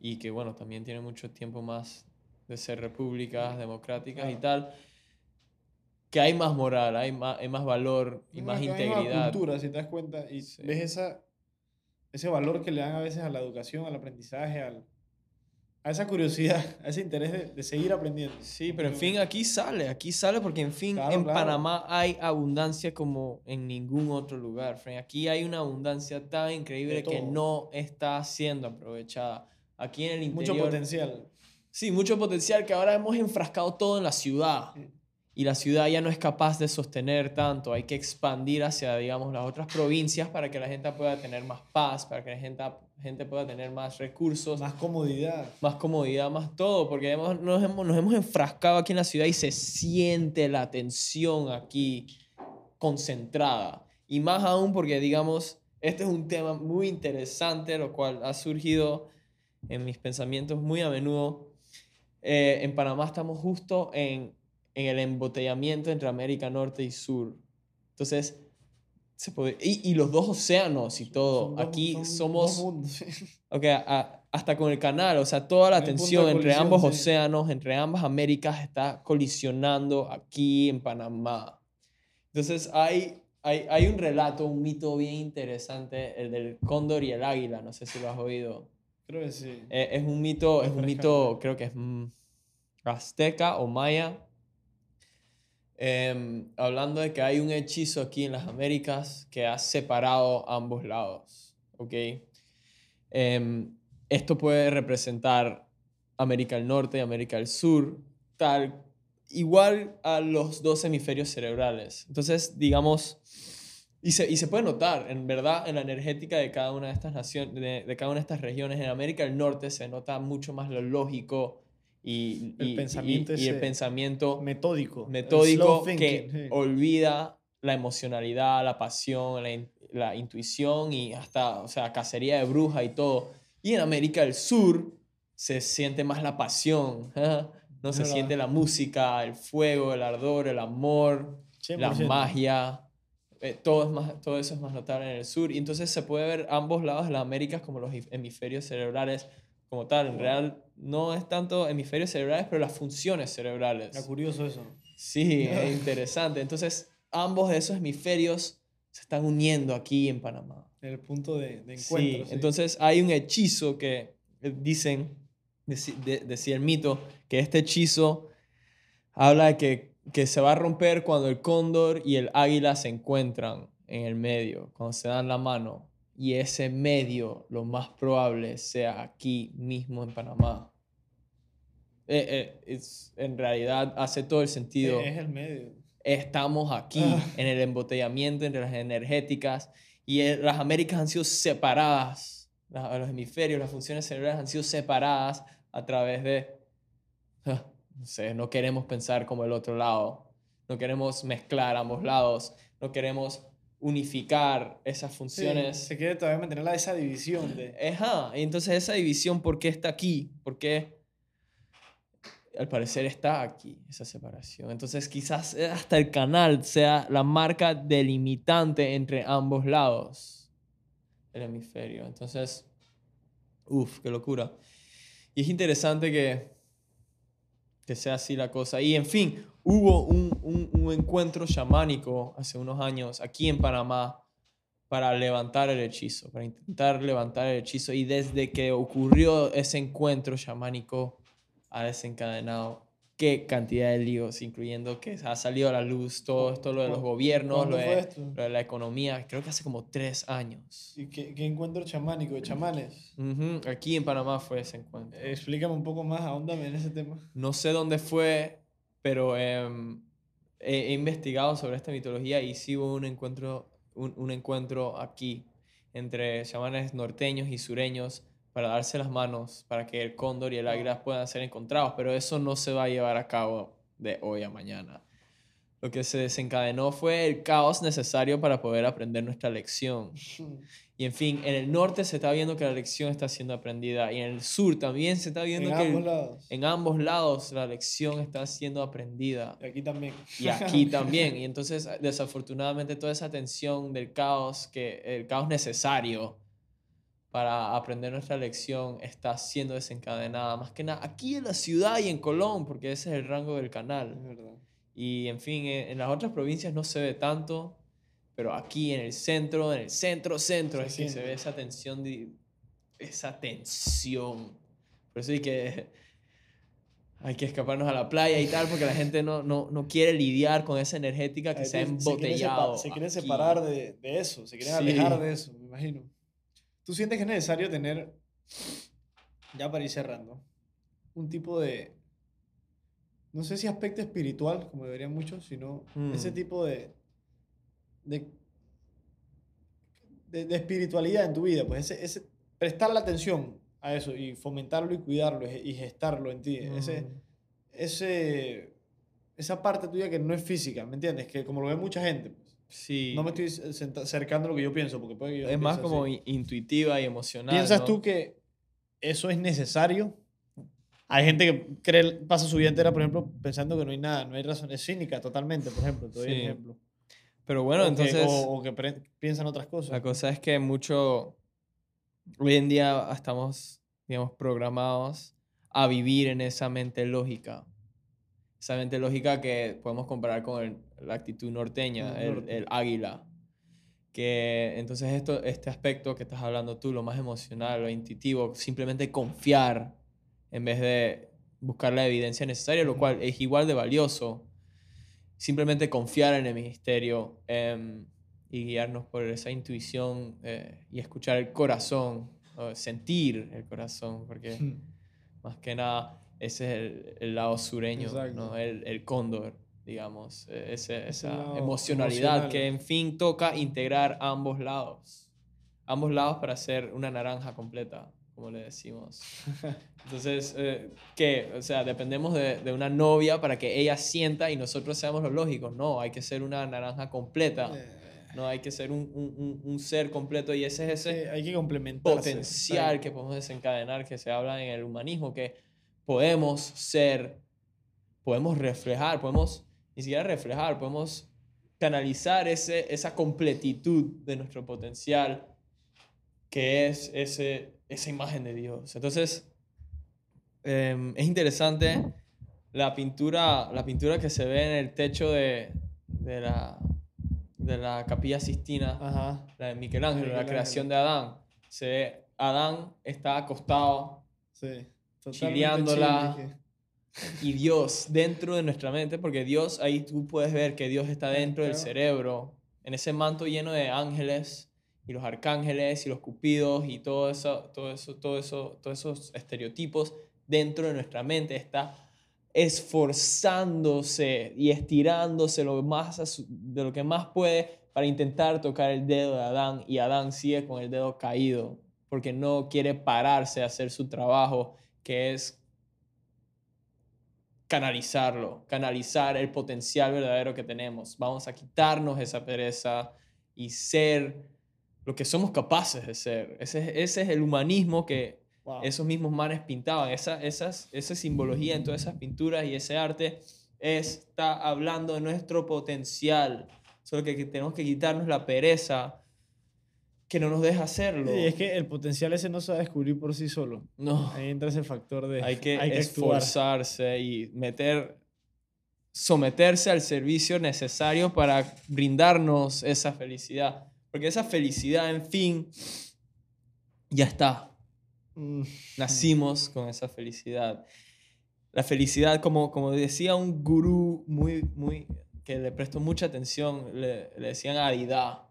Speaker 3: y que, bueno, también tiene mucho tiempo más de ser repúblicas democráticas y tal, que hay más moral, hay más, hay más valor y más
Speaker 2: una- es una
Speaker 3: integridad.
Speaker 2: cultura, si te das cuenta. Y
Speaker 3: Sí.
Speaker 2: ves esa, ese valor que le dan a veces a la educación, al aprendizaje, al, a esa curiosidad, a ese interés de, de seguir aprendiendo.
Speaker 3: Sí, pero en fin, aquí sale, aquí sale porque en fin,
Speaker 2: Claro,
Speaker 3: en
Speaker 2: claro.
Speaker 3: Panamá hay abundancia como en ningún otro lugar. Frank. Aquí hay una abundancia tan increíble que no está siendo aprovechada. Aquí en el interior.
Speaker 2: Mucho potencial.
Speaker 3: Sí, mucho potencial que ahora hemos enfrascado todo en la ciudad.
Speaker 2: Sí.
Speaker 3: Y la ciudad ya no es capaz de sostener tanto. Hay que expandir hacia, digamos, las otras provincias para que la gente pueda tener más paz, para que la gente, gente pueda tener más recursos
Speaker 2: Más comodidad.
Speaker 3: más comodidad, más todo, porque hemos, nos, hemos, nos hemos enfrascado aquí en la ciudad y se siente la tensión aquí concentrada. Y más aún porque, digamos, este es un tema muy interesante, lo cual ha surgido en mis pensamientos muy a menudo. Eh, en Panamá estamos justo en, en el embotellamiento entre América Norte y Sur. Entonces, se puede, y, y los dos océanos y todo.
Speaker 2: Son
Speaker 3: Aquí
Speaker 2: son
Speaker 3: somos...
Speaker 2: dos mundos.
Speaker 3: Ok, a- hasta con el canal, o sea, toda la tensión entre ambos
Speaker 2: sí.
Speaker 3: océanos, entre ambas Américas, está colisionando aquí en Panamá. Entonces, hay, hay, hay un relato, un mito bien interesante, el del cóndor y el águila, no sé si lo has oído.
Speaker 2: Creo que sí.
Speaker 3: Eh, es un mito, es un mito, creo que es mm, azteca o maya, em, hablando de que hay un hechizo aquí en las Américas que ha separado ambos lados, ¿ok? Em, esto puede representar América del Norte y América del Sur, tal, igual a los dos hemisferios cerebrales. Entonces, digamos, y se, y se puede notar, en verdad, en la energética de cada una de estas naciones, de cada una de estas regiones. En América del Norte se nota mucho más lo lógico y,
Speaker 2: El
Speaker 3: y- y-
Speaker 2: pensamiento
Speaker 3: y, el
Speaker 2: ese
Speaker 3: pensamiento
Speaker 2: Metódico. el
Speaker 3: metódico que
Speaker 2: sí.
Speaker 3: olvida la emocionalidad, la pasión, la, in- la intuición y hasta, o sea, cacería de bruja y todo. Y en América del Sur se siente más la pasión, no se siente la música, el fuego, el ardor, el amor, la
Speaker 2: 100%.
Speaker 3: magia. eh, todo, es más, todo eso es más notable en el sur. Y entonces se puede ver ambos lados de las Américas como los hemisferios cerebrales como tal. En real no es tanto hemisferios cerebrales, pero las funciones cerebrales.
Speaker 2: Está curioso eso.
Speaker 3: Sí, es interesante. Entonces, ambos de esos hemisferios se están uniendo aquí en Panamá.
Speaker 2: El punto de, encuentro. sí.
Speaker 3: entonces hay un hechizo que eh, dicen, de- decía el mito, que este hechizo habla de que, que se va a romper cuando el cóndor y el águila se encuentran en el medio, cuando se dan la mano. Y ese medio, lo más probable, sea aquí mismo en Panamá. eh, eh, en realidad hace todo el sentido.
Speaker 2: Es el medio.
Speaker 3: Estamos aquí
Speaker 2: Ah.
Speaker 3: en el embotellamiento entre las energéticas y eh, las Américas han sido separadas. los hemisferios, las funciones cerebrales han sido separadas a través de... ah, No sé, no queremos pensar como el otro lado. No queremos mezclar ambos lados. No queremos unificar esas
Speaker 2: Sí,
Speaker 3: funciones.
Speaker 2: se quiere todavía mantener la- esa división de...
Speaker 3: Ajá, y entonces esa división, ¿por qué está aquí? ¿Por qué? Al parecer está aquí, esa separación. Entonces quizás hasta el canal sea la marca delimitante entre ambos lados del hemisferio. Entonces, uff, qué locura. Y es interesante que, que sea así la cosa. Y en fin, hubo un, un- un encuentro chamánico hace unos años aquí en Panamá para levantar el hechizo, para intentar levantar el hechizo. Y desde que ocurrió ese encuentro chamánico, ha desencadenado qué cantidad de líos, incluyendo que ha salido a la luz todo esto, lo de los gobiernos,
Speaker 2: ¿Cuándo
Speaker 3: lo de, lo de la economía, creo que hace como tres años.
Speaker 2: ¿Y qué, qué encuentro chamánico de chamanes?
Speaker 3: Ujú, Aquí en Panamá fue ese encuentro.
Speaker 2: Explícame un poco más, ahóndame en ese tema.
Speaker 3: No sé dónde fue, pero em, he, he investigado sobre esta mitología y sí hubo un encuentro, un, un encuentro aquí entre chamanes norteños y sureños para darse las manos, para que el cóndor y el águila puedan ser encontrados, pero eso no se va a llevar a cabo de hoy a mañana. Lo que se desencadenó fue el caos necesario para poder aprender nuestra lección. Y en fin, en el norte se está viendo que la lección está siendo aprendida y en el sur también se está viendo
Speaker 2: En
Speaker 3: que
Speaker 2: ambos
Speaker 3: el-
Speaker 2: lados.
Speaker 3: en ambos lados la lección está siendo aprendida.
Speaker 2: Y aquí también.
Speaker 3: Y aquí también. Y entonces, desafortunadamente, toda esa tensión del caos, que el caos necesario para aprender nuestra lección está siendo desencadenada. Más que nada aquí en la ciudad y en Colón, porque ese es el rango del
Speaker 2: Es
Speaker 3: canal.
Speaker 2: verdad.
Speaker 3: Y en fin, en en las otras provincias no se ve tanto, pero aquí en el centro, en el centro, centro,
Speaker 2: Se
Speaker 3: es que se
Speaker 2: siente.
Speaker 3: ve esa tensión, de, esa tensión. Por eso hay que, hay que escaparnos a la playa y tal, porque la gente no, no, no quiere lidiar con esa energética que
Speaker 2: Ahí
Speaker 3: se ha
Speaker 2: se sepa-
Speaker 3: embotellado.
Speaker 2: Se quieren
Speaker 3: aquí.
Speaker 2: separar de, de eso, se quieren
Speaker 3: Sí.
Speaker 2: alejar de eso, me imagino. ¿Tú sientes que es necesario tener, ya para ir cerrando, un tipo de, no sé si aspecto espiritual, como deberían muchos, sino ese
Speaker 3: Mm.
Speaker 2: tipo de, de, de, de espiritualidad en tu vida? Pues ese, ese, prestarle atención a eso y fomentarlo y cuidarlo y gestarlo en ti. Ese,
Speaker 3: Mm.
Speaker 2: ese, esa parte tuya que no es física, ¿me entiendes? Que como lo ve mucha gente, pues,
Speaker 3: Sí.
Speaker 2: no me estoy acercando a lo que yo pienso, porque puede que yo
Speaker 3: es más como
Speaker 2: así.
Speaker 3: intuitiva y emocional.
Speaker 2: ¿Piensas
Speaker 3: ¿no?
Speaker 2: tú que eso es necesario? Hay gente que cree, pasa su vida entera, por ejemplo, pensando que no hay nada, no hay razón, es cínica totalmente, por ejemplo, te doy un
Speaker 3: Sí.
Speaker 2: ejemplo.
Speaker 3: Pero bueno,
Speaker 2: o
Speaker 3: entonces...
Speaker 2: Que, o, o que piensan otras cosas.
Speaker 3: La cosa es que mucho, hoy en día estamos, digamos, programados a vivir en esa mente lógica. Esa mente lógica que podemos comparar con el- la actitud norteña,
Speaker 2: El
Speaker 3: el, el águila. Que entonces esto, este aspecto que estás hablando tú, lo más emocional, lo intuitivo, simplemente confiar en vez de buscar la evidencia necesaria, lo cual es igual de valioso. Simplemente confiar en el ministerio em, y guiarnos por esa intuición eh, y escuchar el corazón, sentir el corazón, porque más que nada ese es el, el lado sureño. ¿no? el, el cóndor, digamos, eh, ese- esa emocionalidad que
Speaker 2: emocional.
Speaker 3: en fin toca integrar ambos lados, ambos lados para hacer una naranja completa, como le decimos. Entonces, eh, ¿qué? O sea, dependemos de, de una novia para que ella sienta y nosotros seamos los lógicos. No, hay que ser una naranja completa.
Speaker 2: Eh,
Speaker 3: No, hay que ser un, un- un- ser completo y ese es ese
Speaker 2: sí, hay que complementarse.
Speaker 3: potencial que podemos desencadenar, que se habla en el humanismo, que podemos ser, podemos reflejar, podemos ni siquiera reflejar, podemos canalizar ese, esa completitud de nuestro potencial, que es ese, esa imagen de Dios. Entonces, em, es interesante la pintura, la pintura que se ve en el techo de, de la, de la capilla Sistina
Speaker 2: Ajá.
Speaker 3: la de Michelangelo, la
Speaker 2: Michelangelo.
Speaker 3: creación de Adán. Se ve, Adán está acostado
Speaker 2: Sí.
Speaker 3: Chileándola. y Dios dentro de nuestra mente, porque Dios, ahí tú puedes ver que Dios está dentro del cerebro, en ese manto lleno de ángeles y los arcángeles y los cupidos y todo eso, todo eso, todo eso, todos esos estereotipos. dentro de nuestra mente está esforzándose y estirándose lo más de lo que más puede para intentar tocar el dedo de Adán y Adán sigue con el dedo caído porque no quiere pararse a hacer su trabajo que es canalizarlo, canalizar el potencial verdadero que tenemos. Vamos a quitarnos esa pereza y ser lo que somos capaces de ser. Ese, es- ese es el humanismo que
Speaker 2: Wow.
Speaker 3: esos mismos manes pintaban. Esa, esas, esa simbología en todas esas pinturas y ese arte está hablando de nuestro potencial. Solo que, tenemos que quitarnos la pereza que no nos deja hacerlo.
Speaker 2: Sí, es que el potencial ese no se va a descubrir por sí solo.
Speaker 3: no.
Speaker 2: Ahí entra ese factor de
Speaker 3: hay que, esforzarse y meter, someterse al servicio necesario para brindarnos esa felicidad. Porque esa felicidad, en fin, ya está.
Speaker 2: Mm,
Speaker 3: Nacimos con esa felicidad. La felicidad, como, como decía un gurú muy, muy, que le prestó mucha atención, le, le decían Adidá.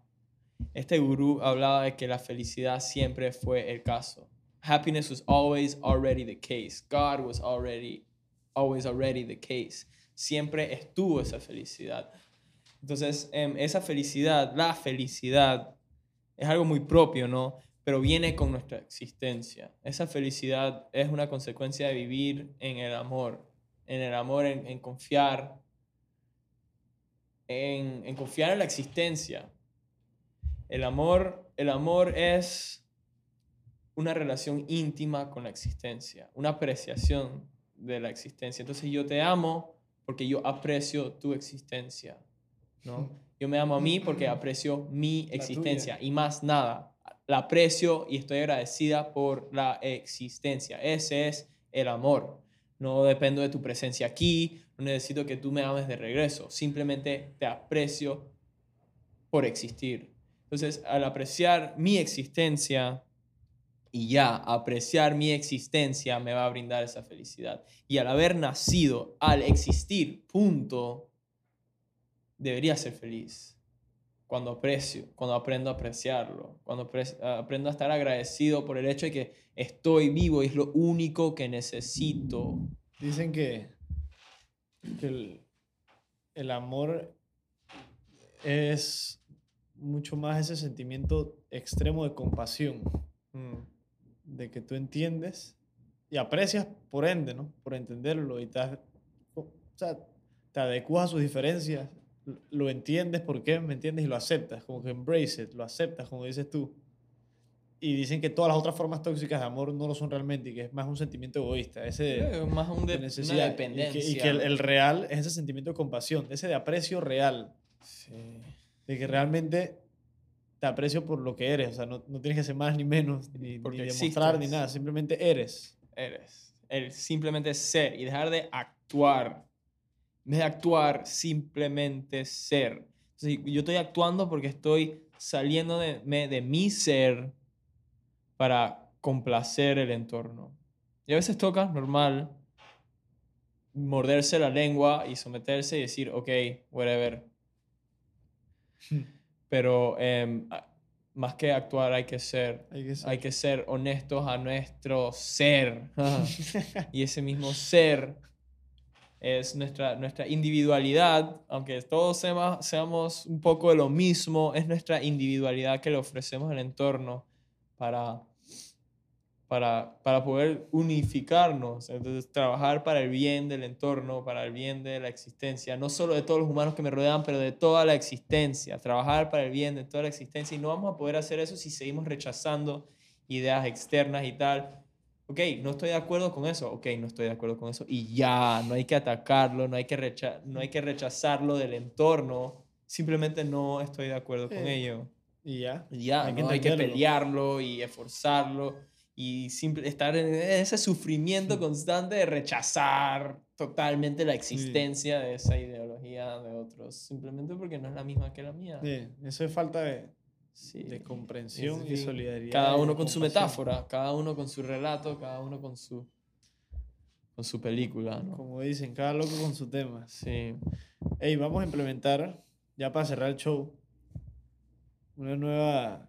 Speaker 3: Este gurú hablaba de que la felicidad siempre fue el caso. Happiness was always already the case. God was already, always already the case. Siempre estuvo esa felicidad. Entonces, em, esa felicidad, la felicidad, es algo muy propio, ¿no? Pero viene con nuestra existencia. Esa felicidad es una consecuencia de vivir en el amor, en el amor, en, confiar, en, en confiar en la existencia. El amor, el amor es una relación íntima con la existencia, una apreciación de la existencia. Entonces yo te amo porque yo aprecio tu existencia, ¿no? Yo me amo a mí porque aprecio mi existencia y más nada. La aprecio y estoy agradecida por la existencia. Ese es el amor. No dependo de tu presencia aquí, no necesito que tú me ames de regreso. Simplemente te aprecio por existir. Entonces, al apreciar mi existencia y ya apreciar mi existencia me va a brindar esa felicidad. Y al haber nacido, al existir, punto, debería ser feliz. Cuando aprecio, cuando aprendo a apreciarlo, cuando apre- aprendo a estar agradecido por el hecho de que estoy vivo y es lo único que necesito.
Speaker 2: Dicen que, que el, el amor es mucho más ese sentimiento extremo de compasión,
Speaker 3: Mm,
Speaker 2: de que tú entiendes y aprecias por ende, ¿no? Por entenderlo y te, o sea, te adecuas a sus diferencias, lo- entiendes por qué, ¿me entiendes? Y lo aceptas, como que embrace it, lo aceptas, como dices tú. Y dicen que todas las otras formas tóxicas de amor no lo son realmente y que es más un sentimiento egoísta, ese
Speaker 3: es más un de,
Speaker 2: de
Speaker 3: una
Speaker 2: necesidad. Y
Speaker 3: dependencia.
Speaker 2: que, y que el, el real es ese sentimiento de compasión, ese de aprecio real,
Speaker 3: Sí.
Speaker 2: de que realmente te aprecio por lo que eres, o sea, no, no tienes que ser más ni menos, ni, ni demostrar ni nada, simplemente eres.
Speaker 3: eres. El simplemente ser y dejar de actuar. En vez de actuar, simplemente ser. Entonces, yo estoy actuando porque estoy saliendo de, me- de mi ser para complacer el entorno. Y a veces toca, normal, morderse la lengua y someterse y decir, ok, whatever. Pero em, más que actuar hay que ser
Speaker 2: Hay que ser.
Speaker 3: hay que ser honestos a nuestro ser. y ese mismo ser es nuestra, nuestra individualidad, aunque todos seamos, un poco de lo mismo, es nuestra individualidad que le ofrecemos al entorno para, para, para poder unificarnos, entonces trabajar para el bien del entorno, para el bien de la existencia, no solo de todos los humanos que me rodean, pero de toda la existencia, trabajar para el bien de toda la existencia y no vamos a poder hacer eso si seguimos rechazando ideas externas y tal. Ok, no estoy de acuerdo con eso, ok, no estoy de acuerdo con eso y ya, no hay que atacarlo, no hay que, recha- no hay que rechazarlo del entorno, simplemente no estoy de acuerdo con
Speaker 2: Sí.
Speaker 3: ello.
Speaker 2: Y ya.
Speaker 3: Y Ya,
Speaker 2: Hay que
Speaker 3: ¿no? hay que pelearlo y esforzarlo y simple, estar en ese sufrimiento constante de rechazar totalmente la existencia de esa ideología de otros, simplemente porque no es la misma que la mía.
Speaker 2: Sí, eso es falta de,
Speaker 3: Sí.
Speaker 2: de comprensión
Speaker 3: En
Speaker 2: y solidaridad.
Speaker 3: Cada uno con su metáfora, cada uno con su relato, cada uno con su, con su película, ¿no?
Speaker 2: Como dicen, cada loco con su tema.
Speaker 3: Sí.
Speaker 2: Hey, vamos a implementar, ya para cerrar el show, una nueva,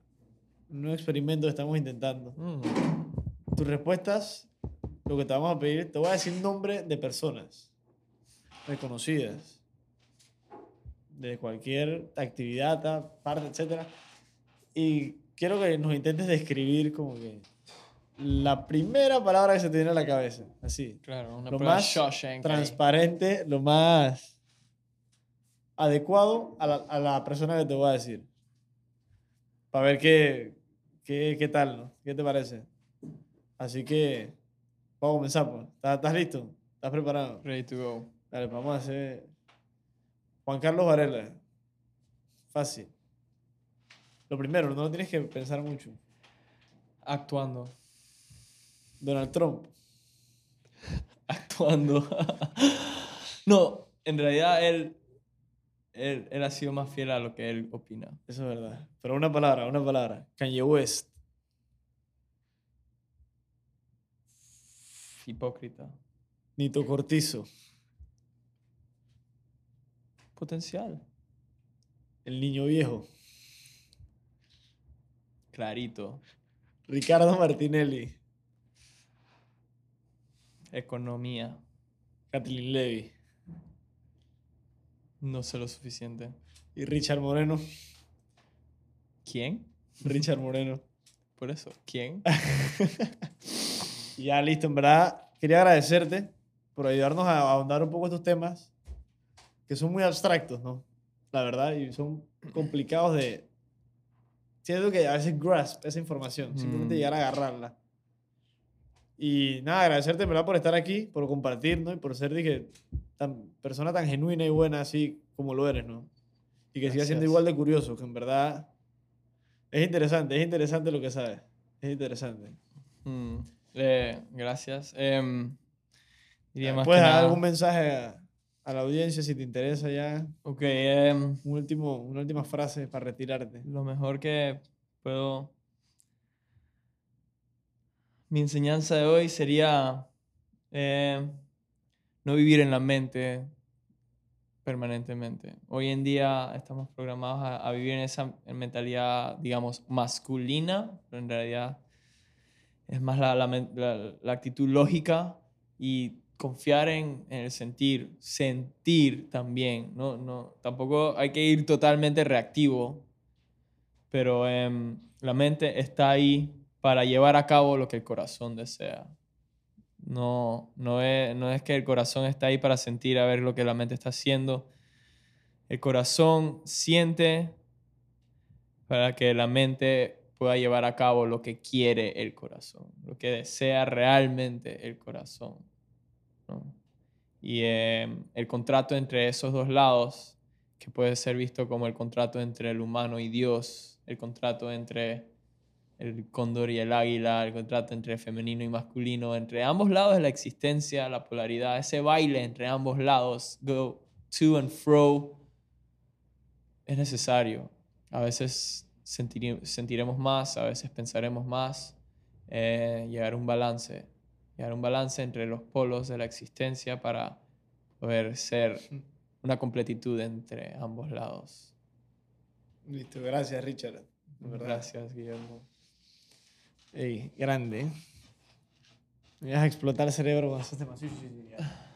Speaker 2: un nuevo experimento que estamos intentando.
Speaker 3: Mm.
Speaker 2: Tus respuestas lo que te vamos a pedir, te voy a decir nombre de personas reconocidas de cualquier actividad, parte, etc. Y quiero que nos intentes describir como que la primera palabra que se te viene a la cabeza, así.
Speaker 3: Claro, una
Speaker 2: Lo más
Speaker 3: Shawshank ahí.
Speaker 2: transparente, lo más adecuado a la, a la persona que te voy a decir. Para ver qué, qué, qué tal, ¿no? ¿Qué te parece? Así que vamos a comenzar, pues. ¿Estás, estás listo? ¿Estás preparado?
Speaker 3: Ready to go.
Speaker 2: Dale, vamos a hacer. Juan Carlos Varela. Fácil. Lo primero, no tienes que pensar mucho.
Speaker 3: Actuando.
Speaker 2: Donald Trump.
Speaker 3: Actuando. no, en realidad él, él, él ha sido más fiel a lo que él opina.
Speaker 2: Eso es verdad. Pero una palabra, una palabra. Kanye West.
Speaker 3: Hipócrita.
Speaker 2: Nito Cortizo.
Speaker 3: Potencial.
Speaker 2: El niño viejo.
Speaker 3: Clarito.
Speaker 2: Ricardo Martinelli.
Speaker 3: Economía.
Speaker 2: Kathleen Levy.
Speaker 3: No sé lo suficiente.
Speaker 2: Y Richard Moreno.
Speaker 3: ¿Quién?
Speaker 2: Richard Moreno.
Speaker 3: Por eso. ¿Quién?
Speaker 2: Ya listo, en verdad, quería agradecerte por ayudarnos a ahondar un poco estos temas que son muy abstractos, ¿no? La verdad, y son complicados de... Siento que a veces grasp esa información, simplemente
Speaker 3: Mm.
Speaker 2: llegar a agarrarla. Y nada, agradecerte, en verdad, por estar aquí, por compartir, ¿no? Y por ser, dije, tan, persona tan genuina y buena así como lo eres, ¿no? Y que sigas siendo igual de curioso, que en verdad es interesante, es interesante lo que sabes. Es interesante.
Speaker 3: Mm, eh, gracias. Em, diría más
Speaker 2: ¿Puedes
Speaker 3: que
Speaker 2: dar
Speaker 3: nada-
Speaker 2: algún mensaje a, a la audiencia si te interesa ya?
Speaker 3: Ok, em,
Speaker 2: Un último, una última frase para retirarte.
Speaker 3: lo mejor que puedo... Mi enseñanza de hoy sería eh, no vivir en la mente permanentemente. Hoy en día estamos programados a, a vivir en esa mentalidad, digamos, masculina, pero en realidad es más la, la- la actitud lógica y confiar en, en el sentir, sentir también. No, no, tampoco hay que ir totalmente reactivo, pero em, la mente está ahí para llevar a cabo lo que el corazón desea. No, no, es, no es que el corazón está ahí para sentir a ver lo que la mente está haciendo. El corazón siente para que la mente pueda llevar a cabo lo que quiere el corazón, lo que desea realmente el corazón. Y em, el contrato entre esos dos lados, que puede ser visto como el contrato entre el humano y Dios, el contrato entre el cóndor y el águila, el contrato entre femenino y masculino, entre ambos lados de la existencia, la polaridad, ese baile entre ambos lados, go to and fro, es necesario. A veces sentiremos más, a veces pensaremos más, eh, llegar a un balance, llegar a un balance entre los polos de la existencia para poder ser una completitud entre ambos lados.
Speaker 2: Listo, gracias Richard.
Speaker 3: Gracias, Guillermo.
Speaker 2: Ey, grande. Me vas a explotar el cerebro con esos temas. Sí, sí, sí, ya.